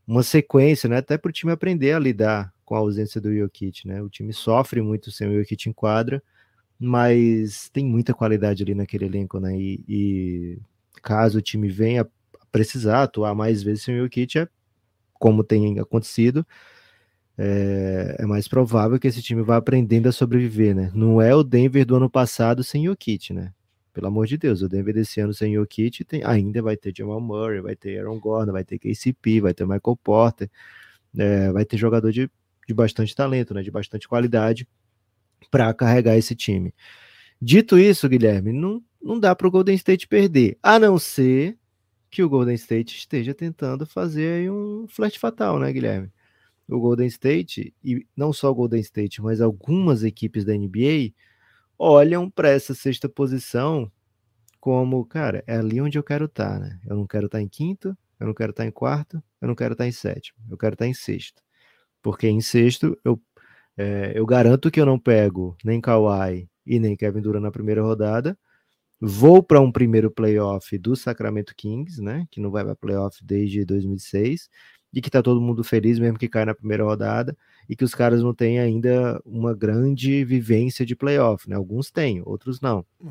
uma sequência, né? Até para o time aprender a lidar com a ausência do Jokic, né? O time sofre muito sem o Jokic em quadra, mas tem muita qualidade ali naquele elenco, né? E, e caso o time venha precisar atuar mais vezes sem o Jokic, é como tem acontecido, é, é, mais provável que esse time vá aprendendo a sobreviver, né? Não é o Denver do ano passado sem Jokic, né? Pelo amor de Deus, o Denver desse ano sem Jokic tem, ainda vai ter Jamal Murray, vai ter Aaron Gordon, vai ter KCP, vai ter Michael Porter, é, vai ter jogador de, de bastante talento, né? De bastante qualidade para carregar esse time. Dito isso, Guilherme, não, não dá para o Golden State perder, a não ser que o Golden State esteja tentando fazer um flash fatal, né, Guilherme? O Golden State, e não só o Golden State, mas algumas equipes da NBA olham para essa sexta posição como, cara, é ali onde eu quero estar, tá, né? Eu não quero estar tá em quinto, eu não quero estar tá em quarto, eu não quero estar em sétimo, eu quero estar em sexto. Porque em sexto eu, é, eu garanto que eu não pego nem Kawhi e nem Kevin Durant na primeira rodada, Vou para um primeiro playoff do Sacramento Kings, né? Que não vai para playoff desde 2006 e que tá todo mundo feliz mesmo que cai na primeira rodada e que os caras não têm ainda uma grande vivência de playoff, né? Alguns têm, outros não. É.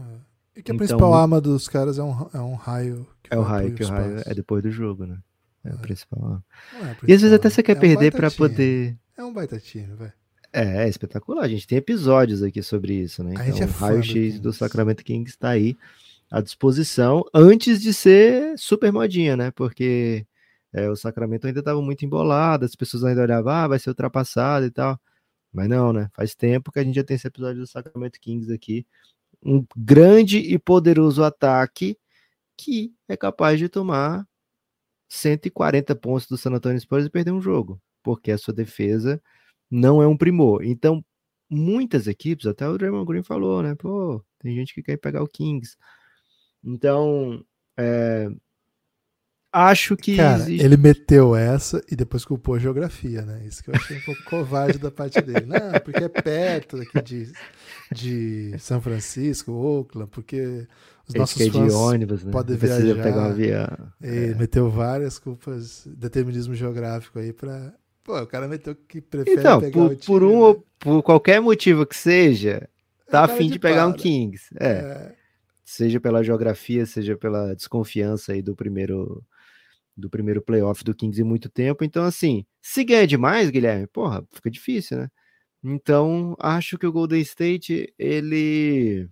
E que a então, principal arma dos caras é um, é um raio. é o raio, que o raio é depois do jogo, né? É, é. a principal arma. É a e às vezes até você quer é perder para poder. É um baita time, velho. É, é espetacular. A gente tem episódios aqui sobre isso, né? A então, é o raio-x do, do Sacramento Kings está aí à disposição antes de ser super modinha, né? Porque é, o Sacramento ainda estava muito embolado, as pessoas ainda olhavam, ah, vai ser ultrapassado e tal. Mas não, né? Faz tempo que a gente já tem esse episódio do Sacramento Kings aqui. Um grande e poderoso ataque que é capaz de tomar 140 pontos do San Antonio Spurs e perder um jogo, porque a sua defesa não é um primor. Então, muitas equipes, até o Draymond Green falou, né? Pô, tem gente que quer pegar o Kings. Então, é, acho que. Cara, existe... ele meteu essa e depois culpou a geografia, né? Isso que eu achei um pouco covarde da parte dele. Não, porque é perto aqui de, de São Francisco, Oakland, porque os nossos fãs de ônibus, né? podem viajar. pegar um avião. E é. meteu várias culpas, determinismo geográfico aí para Pô, o cara meteu que prefere então, pegar por, o time, por um né? por qualquer motivo que seja, tá é afim de, de pegar um Kings. É. é. Seja pela geografia, seja pela desconfiança aí do primeiro do primeiro playoff do Kings em muito tempo. Então, assim, se ganha demais, Guilherme, porra, fica difícil, né? Então, acho que o Golden State, ele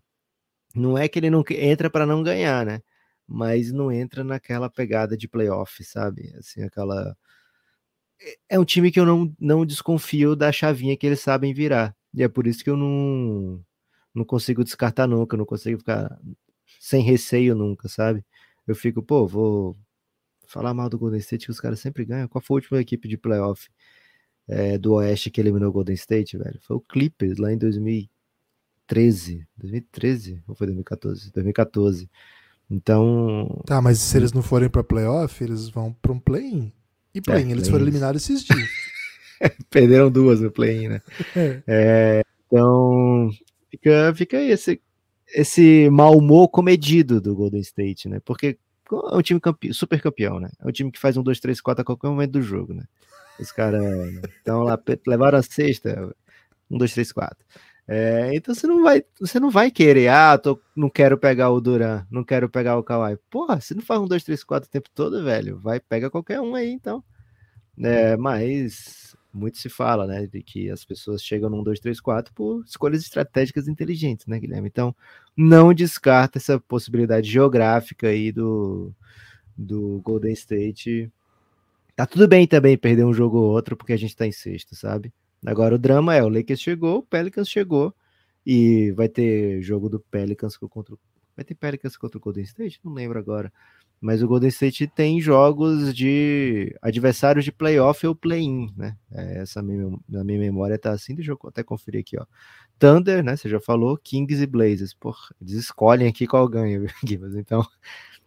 não é que ele não entra para não ganhar, né? Mas não entra naquela pegada de playoff, sabe? Assim, aquela é um time que eu não, não desconfio da chavinha que eles sabem virar. E é por isso que eu não, não consigo descartar nunca, não consigo ficar sem receio nunca, sabe? Eu fico, pô, vou falar mal do Golden State que os caras sempre ganham. Qual foi a última equipe de playoff é, do Oeste que eliminou o Golden State, velho? Foi o Clippers lá em 2013. 2013 ou foi 2014? 2014. Então. Tá, mas se eles não forem para playoff, eles vão para um play-in. E play-in, é, eles foram eliminados esses dias. Perderam duas no play-in, né? É. É, então, fica, fica aí esse, esse mau humor comedido do Golden State, né? Porque é um time campe... super campeão, né? É um time que faz um 2, 3, 4 a qualquer momento do jogo, né? Os caras estão lá, levaram a sexta. Um, dois, três, quatro. É, então você não vai, você não vai querer, ah, tô, não quero pegar o Duran, não quero pegar o Kawhi. Porra, você não faz um, dois, três, quatro o tempo todo, velho. Vai, pega qualquer um aí, então. É, mas muito se fala, né, de que as pessoas chegam num 2, 3, 4 por escolhas estratégicas inteligentes, né, Guilherme? Então, não descarta essa possibilidade geográfica aí do, do Golden State. Tá tudo bem também perder um jogo ou outro, porque a gente tá em sexto, sabe? Agora o drama é, o Lakers chegou, o Pelicans chegou, e vai ter jogo do Pelicans contra Vai ter Pelicans contra o Golden State? Não lembro agora. Mas o Golden State tem jogos de adversários de playoff ou play-in, né? É, essa minha, na minha memória tá assim, deixa eu até conferir aqui, ó. Thunder, né? Você já falou, Kings e Blazers. Porra, eles escolhem aqui qual ganha, Gibas. Então,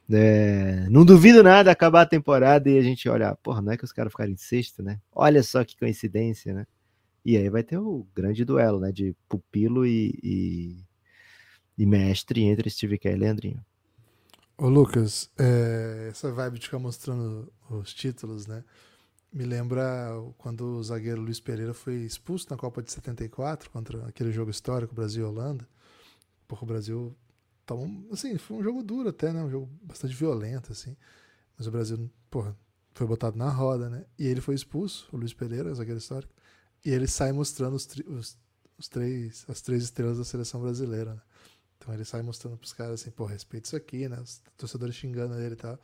é, não duvido nada acabar a temporada e a gente olhar, porra, não é que os caras ficaram em sexto, né? Olha só que coincidência, né? E aí vai ter o grande duelo, né? De pupilo e, e, e mestre entre Steve Kerr e Leandrinho. Ô Lucas, é, essa vibe de ficar mostrando os títulos, né? Me lembra quando o zagueiro Luiz Pereira foi expulso na Copa de 74 contra aquele jogo histórico Brasil Holanda. Porque o Brasil tava, assim, foi um jogo duro até, né? Um jogo bastante violento assim. Mas o Brasil, porra, foi botado na roda, né? E ele foi expulso, o Luiz Pereira, zagueiro histórico. E ele sai mostrando os, os, os três, as três estrelas da seleção brasileira. Né? Então ele sai mostrando pros caras assim, pô, respeita isso aqui, né? Os torcedores xingando ele e tal.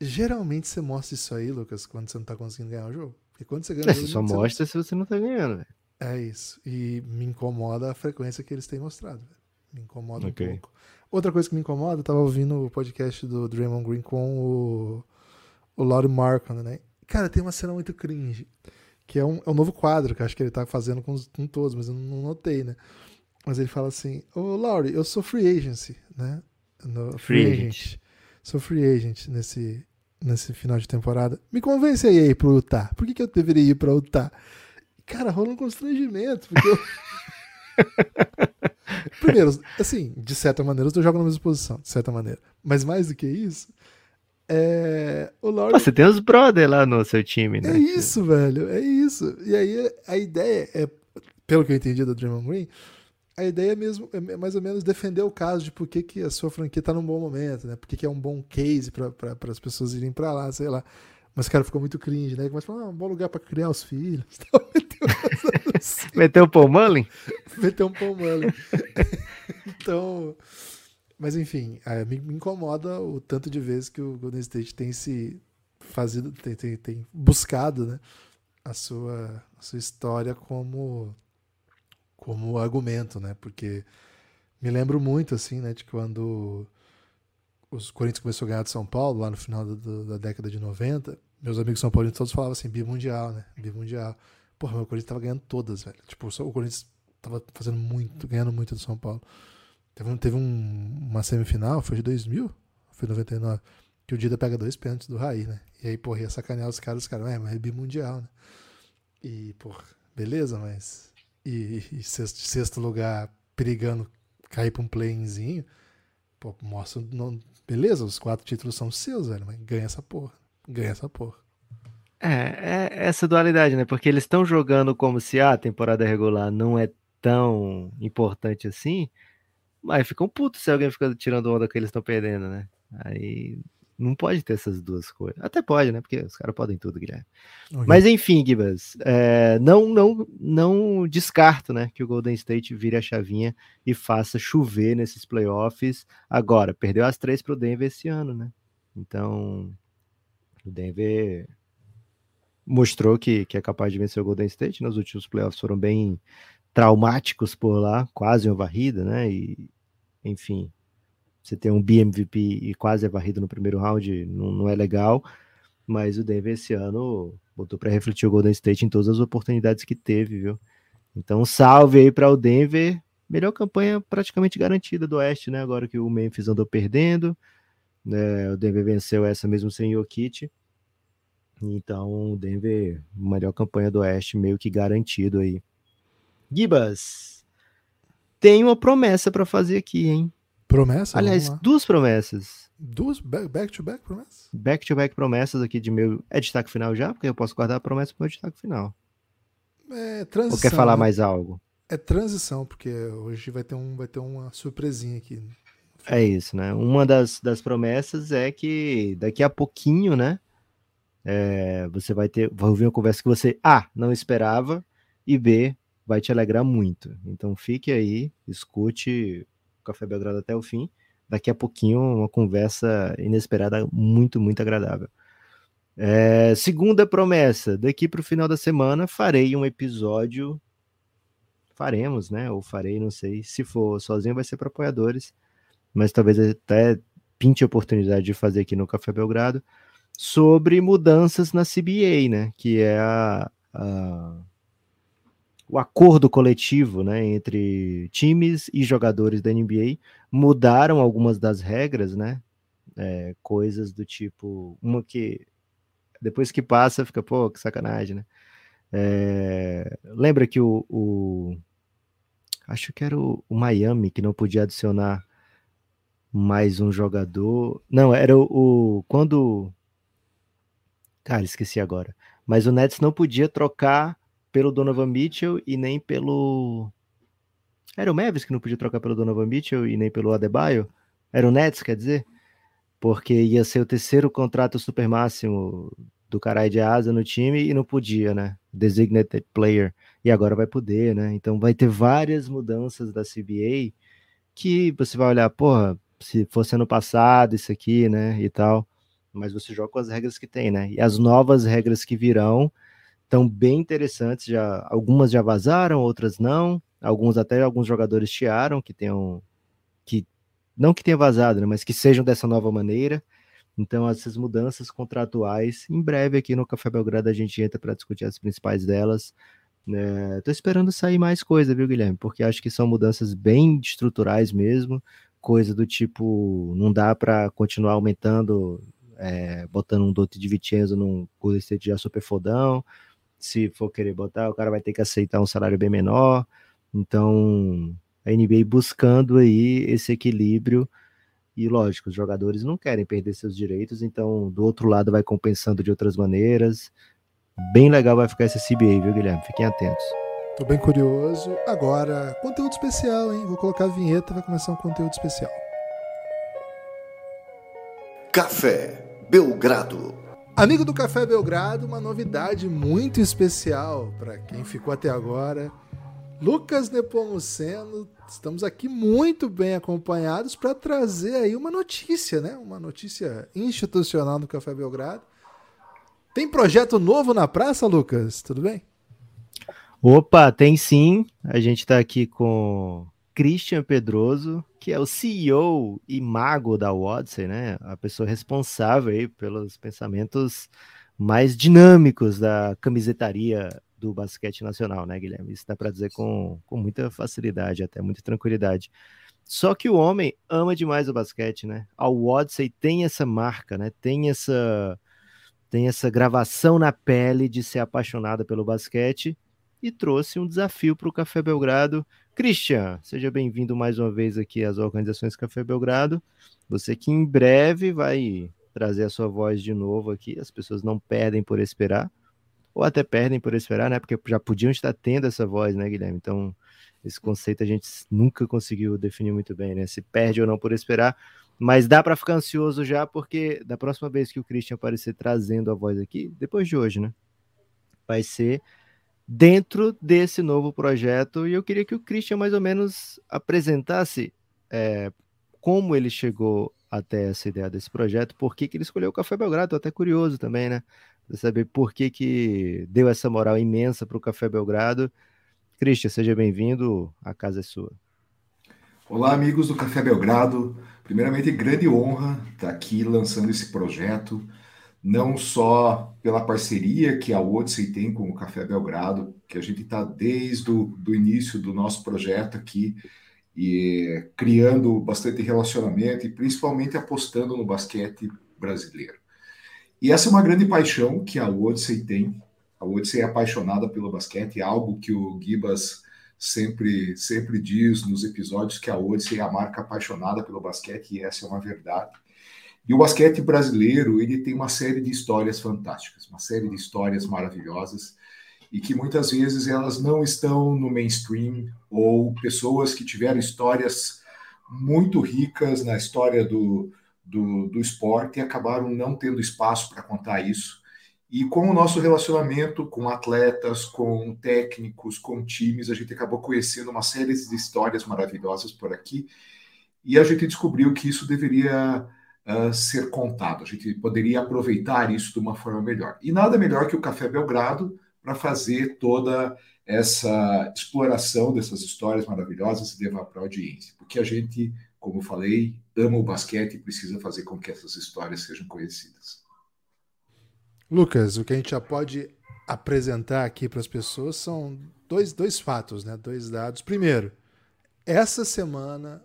Geralmente você mostra isso aí, Lucas, quando você não tá conseguindo ganhar o jogo. Porque quando você ganha é, o jogo. Você só você mostra não... se você não tá ganhando, velho. É isso. E me incomoda a frequência que eles têm mostrado, velho. Me incomoda okay. um pouco. Outra coisa que me incomoda, eu tava ouvindo o podcast do Draymond Green com o, o Laurie Markham, né? Cara, tem uma cena muito cringe que é um, é um novo quadro que acho que ele tá fazendo com, com todos, mas eu não notei, né? Mas ele fala assim: Ô oh, Laurie, eu sou free agency, né? No, free, free agent. agent. Sou free agent nesse, nesse final de temporada. Me convence aí aí pro Utah. Por que, que eu deveria ir pra Utah? Cara, rola um constrangimento, porque eu... Primeiro, assim, de certa maneira, eu jogo na mesma posição, de certa maneira. Mas mais do que isso, é, o. Você tem os brother lá no seu time, né? É isso, velho, é isso. E aí a ideia é, pelo que eu entendi do Draymond Green, a ideia é mesmo é mais ou menos defender o caso de por que, que a sua franquia tá num bom momento, né? Por que, que é um bom case para as pessoas irem para lá, sei lá. Mas o cara ficou muito cringe, né? A falar, ah, um bom lugar para criar os filhos. Meteu um Paul Mullen? Meteu um Paul Mullen. então, mas enfim, é, me, incomoda o tanto de vezes que o Golden State tem se fazido, tem, tem, tem buscado né, a, sua, a sua história como, como argumento, né? Porque me lembro muito assim, né, de quando os Corinthians começou a ganhar de São Paulo, lá no final do, da década de 90, meus amigos São Paulinos todos falavam assim, bimundial, né? Bimundial. Porra, meu Corinthians tava ganhando todas, velho. Tipo, o Corinthians tava fazendo muito, ganhando muito do São Paulo. Teve, teve um, uma semifinal, foi de 2000? Foi 99? Que o Dida pega dois pênaltis do Raí, né? E aí, porra, ia sacanear os caras, os caras, é, mas é bimundial, né? E, porra, beleza, mas. E, e sexto, sexto, lugar perigando cair pra um play-inzinho, pô, mostra. Beleza, os quatro títulos são seus, velho, mas ganha essa porra. Ganha essa porra. É, é essa dualidade, né? Porque eles estão jogando como se ah, a temporada regular não é tão importante assim, mas ficam putos se alguém fica tirando onda que eles estão perdendo, né? Aí não pode ter essas duas coisas. Até pode, né? Porque os caras podem tudo, Guilherme. Okay. Mas enfim, Gibas, é, não, não, não descarto, né, que o Golden State vire a chavinha e faça chover nesses playoffs. Agora, perdeu as três para o Denver esse ano, né? Então, o Denver mostrou que, que é capaz de vencer o Golden State. Nos últimos playoffs foram bem traumáticos por lá, quase uma varrida, né? E, enfim, você ter um BMVP e quase é varrido no primeiro round não, não é legal, mas o Denver esse ano botou para refletir o Golden State em todas as oportunidades que teve, viu? Então, salve aí para o Denver. Melhor campanha praticamente garantida do Oeste, né? Agora que o Memphis andou perdendo, né? o Denver venceu essa mesmo sem Jokic. Então, o Denver, melhor campanha do Oeste, meio que garantido aí. Gibas, tem uma promessa para fazer aqui, hein? Promessa? Aliás, duas promessas. Duas back-to-back promessas? Back-to-back promessas aqui de meu. É destaque final já? Porque eu posso guardar a promessa para o meu destaque final. É transição. Ou quer falar né? mais algo? É transição, porque hoje vai ter, um, vai ter uma surpresinha aqui. É isso, né? Uma das, das promessas é que daqui a pouquinho, né? É, você vai ter, vai ouvir uma conversa que você A, não esperava, e B, vai te alegrar muito. Então fique aí, escute o Café Belgrado até o fim. Daqui a pouquinho, uma conversa inesperada, muito, muito agradável. É, segunda promessa: daqui para o final da semana farei um episódio. Faremos, né? Ou farei, não sei. Se for sozinho, vai ser para apoiadores, mas talvez até pinte a oportunidade de fazer aqui no Café Belgrado sobre mudanças na CBA, né? Que é a, a, o acordo coletivo, né? Entre times e jogadores da NBA mudaram algumas das regras, né? É, coisas do tipo uma que depois que passa fica pô que sacanagem, né? É, lembra que o, o, acho que era o, o Miami que não podia adicionar mais um jogador. Não, era o, o quando Cara, esqueci agora. Mas o Nets não podia trocar pelo Donovan Mitchell e nem pelo. Era o Mavis que não podia trocar pelo Donovan Mitchell e nem pelo Adebayo? Era o Nets, quer dizer? Porque ia ser o terceiro contrato super máximo do caralho de asa no time e não podia, né? Designated player. E agora vai poder, né? Então vai ter várias mudanças da CBA que você vai olhar, porra, se fosse ano passado isso aqui, né? E tal mas você joga com as regras que tem, né? E as novas regras que virão estão bem interessantes, já algumas já vazaram, outras não. Alguns até alguns jogadores tiaram que tenham que não que tenha vazado, né, mas que sejam dessa nova maneira. Então essas mudanças contratuais, em breve aqui no Café Belgrado a gente entra para discutir as principais delas. É, tô esperando sair mais coisa, viu, Guilherme? Porque acho que são mudanças bem estruturais mesmo, coisa do tipo, não dá para continuar aumentando é, botando um Dote de Vicenzo num Golden State já super fodão. Se for querer botar, o cara vai ter que aceitar um salário bem menor. Então, a NBA buscando aí esse equilíbrio. E lógico, os jogadores não querem perder seus direitos, então do outro lado vai compensando de outras maneiras. Bem legal vai ficar esse CBA, viu, Guilherme? Fiquem atentos. Tô bem curioso. Agora, conteúdo especial, hein? Vou colocar a vinheta, vai começar um conteúdo especial. Café Belgrado. Amigo do Café Belgrado, uma novidade muito especial para quem ficou até agora. Lucas Nepomuceno, estamos aqui muito bem acompanhados para trazer aí uma notícia, né? Uma notícia institucional do Café Belgrado. Tem projeto novo na praça, Lucas? Tudo bem? Opa, tem sim. A gente está aqui com Christian Pedroso, que é o CEO e mago da Odyssey, né? A pessoa responsável aí pelos pensamentos mais dinâmicos da camisetaria do basquete nacional, né, Guilherme? Isso dá para dizer com, com muita facilidade, até muita tranquilidade. Só que o homem ama demais o basquete, né? A Odyssey tem essa marca, né? Tem essa tem essa gravação na pele de ser apaixonada pelo basquete e trouxe um desafio para o Café Belgrado Christian, seja bem-vindo mais uma vez aqui às organizações Café Belgrado. Você que em breve vai trazer a sua voz de novo aqui. As pessoas não perdem por esperar, ou até perdem por esperar, né? Porque já podiam estar tendo essa voz, né, Guilherme? Então, esse conceito a gente nunca conseguiu definir muito bem, né? Se perde ou não por esperar. Mas dá para ficar ansioso já, porque da próxima vez que o Christian aparecer trazendo a voz aqui, depois de hoje, né? Vai ser dentro desse novo projeto. E eu queria que o Christian mais ou menos apresentasse é, como ele chegou até essa ideia desse projeto, por que, que ele escolheu o Café Belgrado. Até curioso também, né? Pra saber por que, que deu essa moral imensa para o Café Belgrado. Christian, seja bem-vindo, a casa é sua. Olá, amigos do Café Belgrado. Primeiramente, grande honra estar aqui lançando esse projeto não só pela parceria que a Odyssey tem com o Café Belgrado, que a gente está desde o do início do nosso projeto aqui, e criando bastante relacionamento e principalmente apostando no basquete brasileiro. E essa é uma grande paixão que a Odyssey tem. A Odyssey é apaixonada pelo basquete, é algo que o Gibas sempre, sempre diz nos episódios que a Odyssey é a marca apaixonada pelo basquete, e essa é uma verdade. E o basquete brasileiro, ele tem uma série de histórias fantásticas, uma série de histórias maravilhosas e que muitas vezes elas não estão no mainstream ou pessoas que tiveram histórias muito ricas na história do, do, do esporte e acabaram não tendo espaço para contar isso. E com o nosso relacionamento com atletas, com técnicos, com times, a gente acabou conhecendo uma série de histórias maravilhosas por aqui e a gente descobriu que isso deveria ser contado, a gente poderia aproveitar isso de uma forma melhor. E nada melhor que o Café Belgrado para fazer toda essa exploração dessas histórias maravilhosas e levar para a audiência, porque a gente, como falei, ama o basquete e precisa fazer com que essas histórias sejam conhecidas. Lucas, o que a gente já pode apresentar aqui para as pessoas são dois, dois fatos, né? dois dados. Primeiro, essa semana,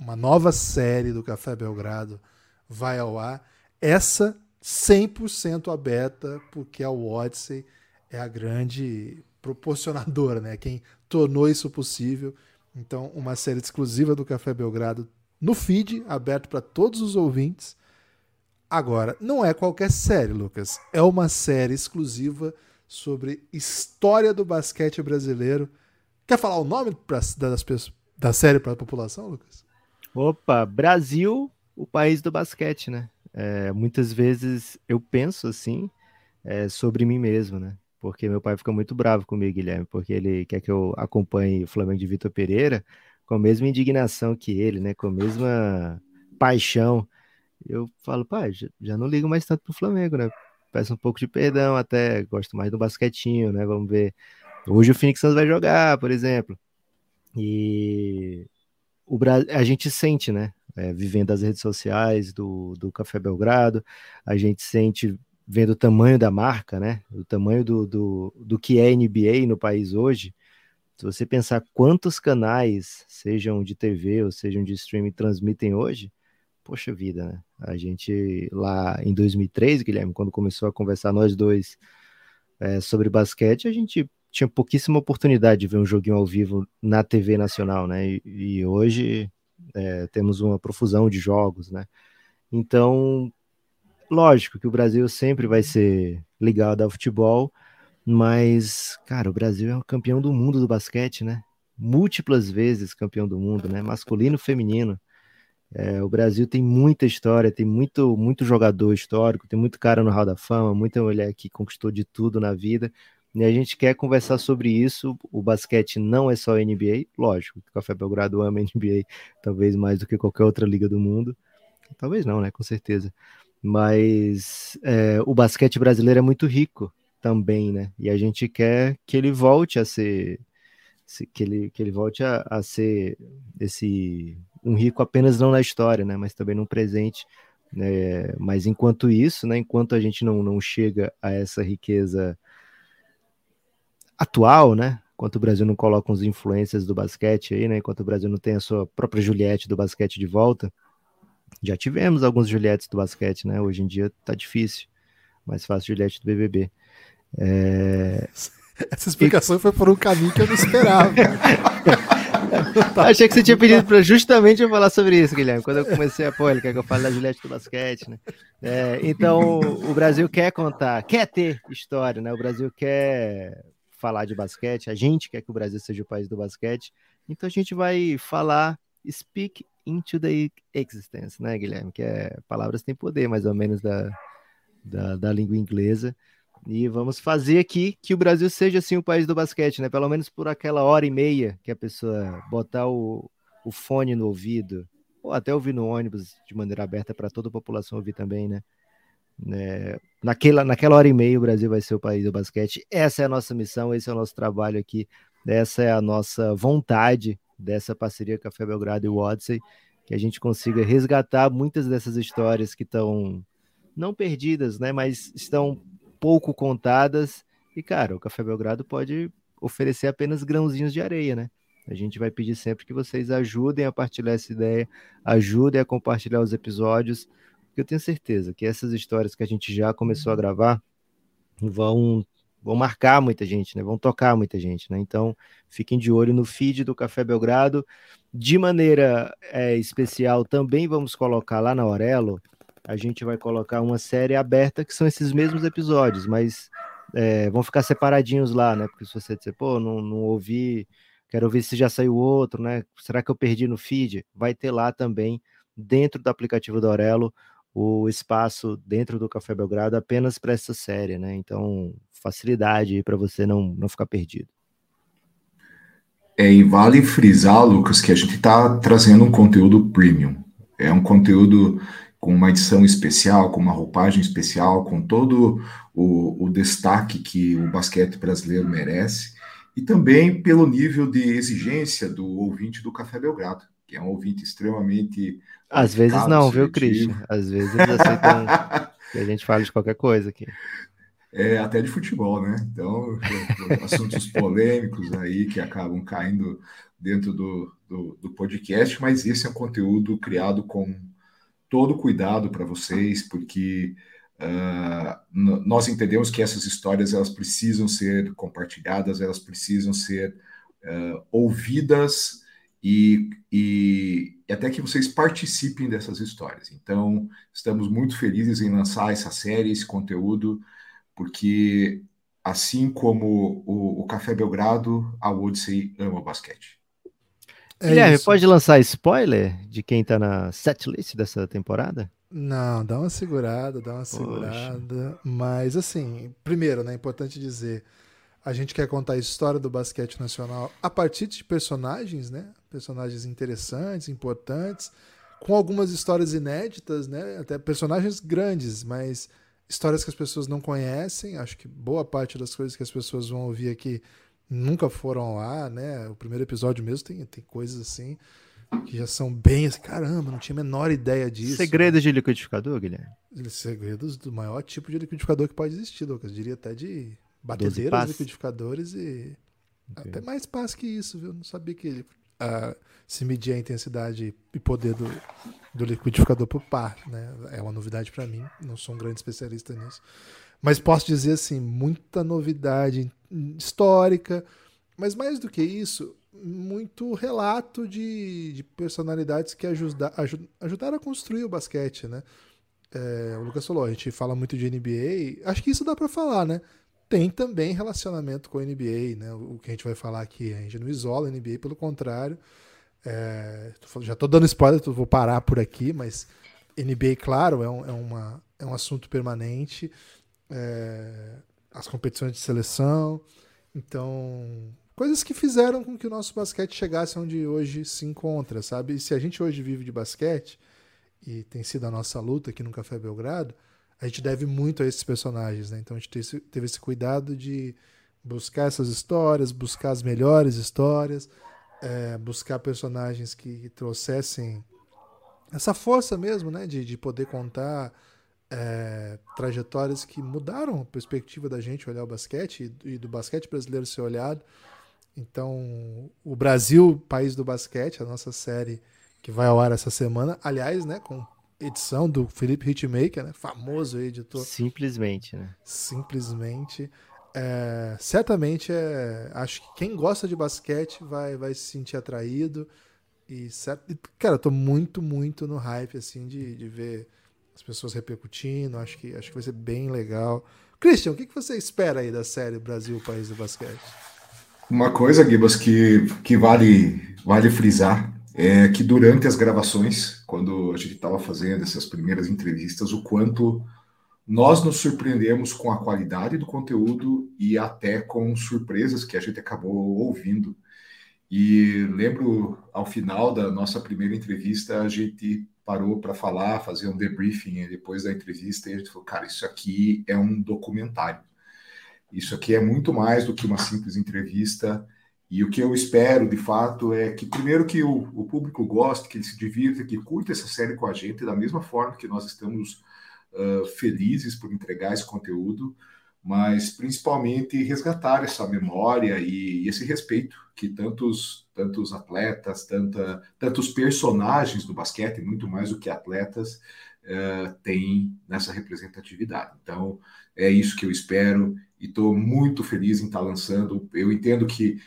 uma nova série do Café Belgrado vai ao ar. Essa 100% aberta, porque a Odyssey é a grande proporcionadora, né? Quem tornou isso possível. Então, uma série exclusiva do Café Belgrado no feed, aberto para todos os ouvintes. Agora, não é qualquer série, Lucas. É uma série exclusiva sobre história do basquete brasileiro. Quer falar o nome das, das, da série para a população, Lucas? Opa, Brasil, o país do basquete, né? É, muitas vezes eu penso assim é, sobre mim mesmo, né? porque meu pai fica muito bravo comigo, Guilherme, porque ele quer que eu acompanhe o Flamengo de Vitor Pereira com a mesma indignação que ele, né? Com a mesma paixão. Eu falo, pai, já não ligo mais tanto pro Flamengo, né? Peço um pouco de perdão, até gosto mais do basquetinho, né? Vamos ver. Hoje o Phoenix Suns vai jogar, por exemplo. E o a gente sente, né? É, vivendo as redes sociais do, do Café Belgrado, a gente sente vendo o tamanho da marca, né? O tamanho do, do, do que é NBA no país hoje. Se você pensar quantos canais, sejam de TV ou sejam de streaming, transmitem hoje, poxa vida, né? A gente lá em 2003, Guilherme, quando começou a conversar nós dois é, sobre basquete, a gente tinha pouquíssima oportunidade de ver um joguinho ao vivo na TV nacional, né? E, e hoje é, temos uma profusão de jogos, né? Então, lógico que o Brasil sempre vai ser ligado ao futebol, mas, cara, o Brasil é o campeão do mundo do basquete, né? Múltiplas vezes campeão do mundo, né? Masculino, feminino. É, o Brasil tem muita história, tem muito, muito jogador histórico, tem muito cara no Hall da Fama, muita mulher que conquistou de tudo na vida. E a gente quer conversar sobre isso. O basquete não é só NBA, lógico, o Café Belgrado ama NBA, talvez mais do que qualquer outra liga do mundo. Talvez não, né? Com certeza mas é, o basquete brasileiro é muito rico também, né? E a gente quer que ele volte a ser que ele, que ele volte a, a ser esse um rico apenas não na história, né? Mas também no presente. Né? Mas enquanto isso, né? Enquanto a gente não, não chega a essa riqueza atual, né? Enquanto o Brasil não coloca uns influências do basquete aí, né? Enquanto o Brasil não tem a sua própria Juliette do basquete de volta, já tivemos alguns Juliettes do basquete, né? Hoje em dia tá difícil. Mais fácil Juliette do BBB. É... Essa explicação e... foi por um caminho que eu não esperava. Achei que você tinha pedido para justamente eu falar sobre isso, Guilherme. Quando eu comecei a quer que eu fale da Juliette do basquete, né? É, então, o Brasil quer contar, quer ter história, né? O Brasil quer falar de basquete, a gente quer que o Brasil seja o país do basquete. Então, a gente vai falar, speak into the existence, né, Guilherme? Que é palavras têm poder, mais ou menos, da, da, da língua inglesa. E vamos fazer aqui que o Brasil seja assim o país do basquete, né? Pelo menos por aquela hora e meia que a pessoa botar o, o fone no ouvido, ou até ouvir no ônibus de maneira aberta para toda a população ouvir também, né? É, naquela, naquela hora e meia o Brasil vai ser o país do basquete. Essa é a nossa missão, esse é o nosso trabalho aqui, essa é a nossa vontade dessa parceria Café Belgrado e o Odyssey, que a gente consiga resgatar muitas dessas histórias que estão não perdidas, né, mas estão pouco contadas. E cara, o Café Belgrado pode oferecer apenas grãozinhos de areia, né? A gente vai pedir sempre que vocês ajudem a partilhar essa ideia, ajudem a compartilhar os episódios, porque eu tenho certeza que essas histórias que a gente já começou a gravar vão vão marcar muita gente, né? Vão tocar muita gente, né? Então, fiquem de olho no feed do Café Belgrado. De maneira é, especial, também vamos colocar lá na Aurelo a gente vai colocar uma série aberta que são esses mesmos episódios, mas é, vão ficar separadinhos lá, né? Porque se você dizer, pô, não, não ouvi, quero ver se já saiu outro, né? Será que eu perdi no feed? Vai ter lá também, dentro do aplicativo da Aurelo, o espaço dentro do Café Belgrado apenas para essa série, né? Então, facilidade para você não, não ficar perdido. É, e vale frisar, Lucas, que a gente está trazendo um conteúdo premium. É um conteúdo com uma edição especial, com uma roupagem especial, com todo o, o destaque que o basquete brasileiro merece, e também pelo nível de exigência do ouvinte do Café Belgrado, que é um ouvinte extremamente. Às vezes não, viu, Christian? Às vezes eles aceitam que a gente fale de qualquer coisa aqui. É, até de futebol, né? Então, assuntos polêmicos aí que acabam caindo dentro do, do, do podcast, mas esse é um conteúdo criado com todo cuidado para vocês, porque uh, nós entendemos que essas histórias elas precisam ser compartilhadas, elas precisam ser uh, ouvidas e, e, e, até que vocês participem dessas histórias. Então, estamos muito felizes em lançar essa série, esse conteúdo, porque assim como o, o Café Belgrado, a Odyssey ama o basquete. É Guilherme, isso. pode lançar spoiler de quem tá na setlist dessa temporada? Não, dá uma segurada, dá uma Poxa. segurada. Mas, assim, primeiro, né, é importante dizer, a gente quer contar a história do basquete nacional a partir de personagens, né? Personagens interessantes, importantes, com algumas histórias inéditas, né? Até personagens grandes, mas histórias que as pessoas não conhecem. Acho que boa parte das coisas que as pessoas vão ouvir aqui nunca foram lá, né? O primeiro episódio mesmo tem, tem coisas assim que já são bem assim, caramba, não tinha a menor ideia disso. Segredos de liquidificador, Guilherme? Segredos do maior tipo de liquidificador que pode existir, Lucas. Diria até de batedeiras, liquidificadores e okay. até mais paz que isso, viu? Não sabia que se media a intensidade e poder do, do liquidificador por par, né? É uma novidade para mim, não sou um grande especialista nisso. Mas posso dizer assim, muita novidade histórica, mas mais do que isso, muito relato de, de personalidades que ajuda, ajud, ajudaram a construir o basquete, né? É, o Lucas falou, a gente fala muito de NBA, acho que isso dá para falar, né? Tem também relacionamento com a NBA, né? O que a gente vai falar aqui, a gente não isola a NBA, pelo contrário. É, já tô dando spoiler, vou parar por aqui, mas NBA, claro, é um, é uma, é um assunto permanente é, as competições de seleção. Então, coisas que fizeram com que o nosso basquete chegasse onde hoje se encontra, sabe? E se a gente hoje vive de basquete, e tem sido a nossa luta aqui no Café Belgrado, a gente deve muito a esses personagens, né? Então a gente teve esse cuidado de buscar essas histórias, buscar as melhores histórias, é, buscar personagens que trouxessem essa força mesmo, né? De, de poder contar é, trajetórias que mudaram a perspectiva da gente olhar o basquete e do basquete brasileiro ser olhado. Então, o Brasil, país do basquete, a nossa série que vai ao ar essa semana, aliás, né, com edição do Felipe Hitmaker, né, famoso editor. Simplesmente, né? Simplesmente. É, certamente, é, acho que quem gosta de basquete vai, vai se sentir atraído. E, cara, eu tô muito, muito no hype, assim, de, de ver as pessoas repercutindo. Acho que, acho que vai ser bem legal. Christian, o que, que você espera aí da série Brasil, País do Basquete? Uma coisa, Gibas, que, que vale, vale frisar é que durante as gravações, quando a gente estava fazendo essas primeiras entrevistas, o quanto nós nos surpreendemos com a qualidade do conteúdo e até com surpresas que a gente acabou ouvindo. E lembro, ao final da nossa primeira entrevista, a gente parou para falar, fazer um debriefing depois da entrevista e a gente falou, cara, isso aqui é um documentário. Isso aqui é muito mais do que uma simples entrevista. E o que eu espero, de fato, é que, primeiro, que o, o público goste, que ele se divirta, que curta essa série com a gente, da mesma forma que nós estamos uh, felizes por entregar esse conteúdo, mas principalmente resgatar essa memória e, e esse respeito que tantos, tantos atletas, tanta, tantos personagens do basquete, muito mais do que atletas, uh, têm nessa representatividade. Então, é isso que eu espero e estou muito feliz em estar lançando. Eu entendo que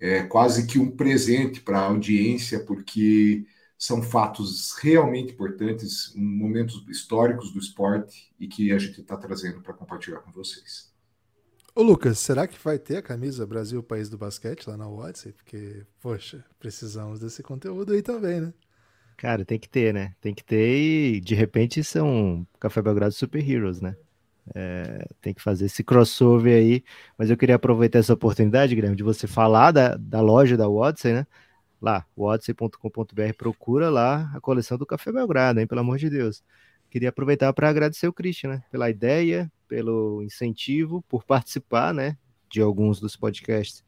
é quase que um presente para a audiência, porque são fatos realmente importantes, momentos históricos do esporte e que a gente está trazendo para compartilhar com vocês. Ô Lucas, será que vai ter a camisa Brasil País do Basquete lá na Odyssey? Porque, poxa, precisamos desse conteúdo aí também, né? Cara, tem que ter, né? Tem que ter e de repente são Café Belgrado Super Heroes, né? É, tem que fazer esse crossover aí. Mas eu queria aproveitar essa oportunidade, Guilherme, de você falar da, da loja da Odyssey, né? lá, odyssey.com.br, procura lá a coleção do Café Belgrado, hein, pelo amor de Deus. Queria aproveitar para agradecer o Christian, né, pela ideia, pelo incentivo, por participar, né, de alguns dos podcasts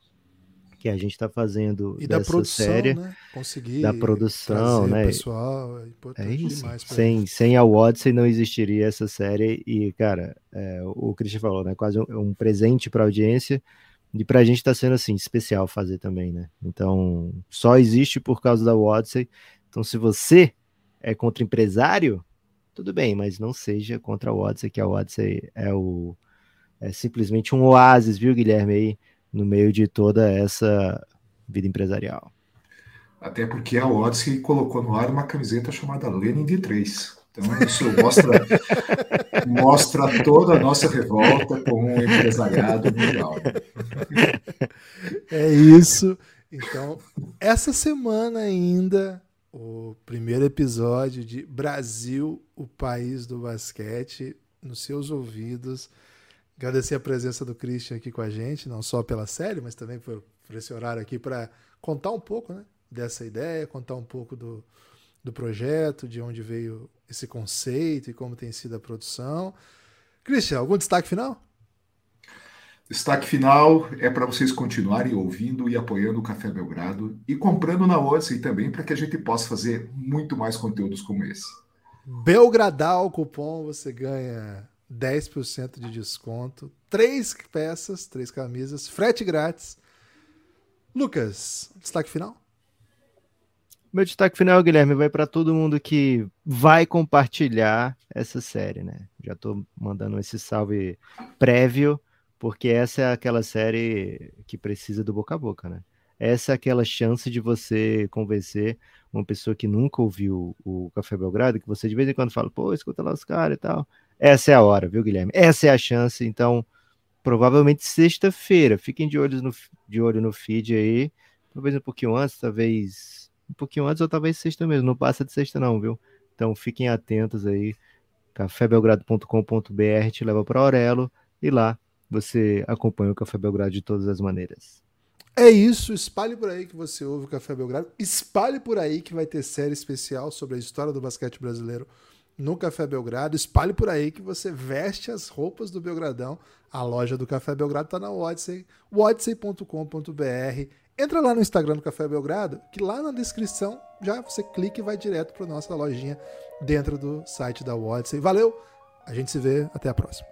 que a gente está fazendo e da produção, série, né? Conseguir da produção, né? pessoal, é, é isso. sem, sem a Odyssey não existiria essa série e, cara, é, o Christian falou, né? Quase um, um presente para a audiência e pra gente tá sendo assim, especial fazer também, né? Então, só existe por causa da Odyssey. Então, se você é contra empresário, tudo bem, mas não seja contra a Odyssey, que a Odyssey é o é simplesmente um oásis, viu, Guilherme, aí no meio de toda essa vida empresarial. Até porque a Odyssey colocou no ar uma camiseta chamada Lenin de 3. Então, isso mostra, mostra toda a nossa revolta com o empresariado mundial. É isso. Então, essa semana ainda, o primeiro episódio de Brasil, o país do basquete, nos seus ouvidos. Agradecer a presença do Christian aqui com a gente, não só pela série, mas também por, por esse horário aqui para contar um pouco né, dessa ideia, contar um pouco do, do projeto, de onde veio esse conceito e como tem sido a produção. Christian, algum destaque final? Destaque final é para vocês continuarem ouvindo e apoiando o Café Belgrado e comprando na Odyssey também para que a gente possa fazer muito mais conteúdos como esse. Belgradal cupom, você ganha 10% de desconto, três peças, três camisas, frete grátis. Lucas, destaque final? Meu destaque final, Guilherme, vai para todo mundo que vai compartilhar essa série, né? Já estou mandando esse salve prévio, porque essa é aquela série que precisa do boca a boca, né? Essa é aquela chance de você convencer uma pessoa que nunca ouviu o Café Belgrado, que você de vez em quando fala, pô, escuta lá os caras e tal. Essa é a hora, viu, Guilherme? Essa é a chance. Então, provavelmente sexta-feira. Fiquem de olho, no, de olho no feed aí. Talvez um pouquinho antes, talvez um pouquinho antes ou talvez sexta mesmo. Não passa de sexta, não, viu? Então fiquem atentos aí. cafébelgrado.com.br te leva para Aurelo e lá você acompanha o Café Belgrado de todas as maneiras. É isso, espalhe por aí que você ouve o Café Belgrado. Espalhe por aí que vai ter série especial sobre a história do basquete brasileiro no Café Belgrado. Espalhe por aí que você veste as roupas do Belgradão. A loja do Café Belgrado está na Odyssey, odyssey.com.br. Entra lá no Instagram do Café Belgrado, que lá na descrição já você clica e vai direto para nossa lojinha dentro do site da Odyssey. Valeu, a gente se vê, até a próxima.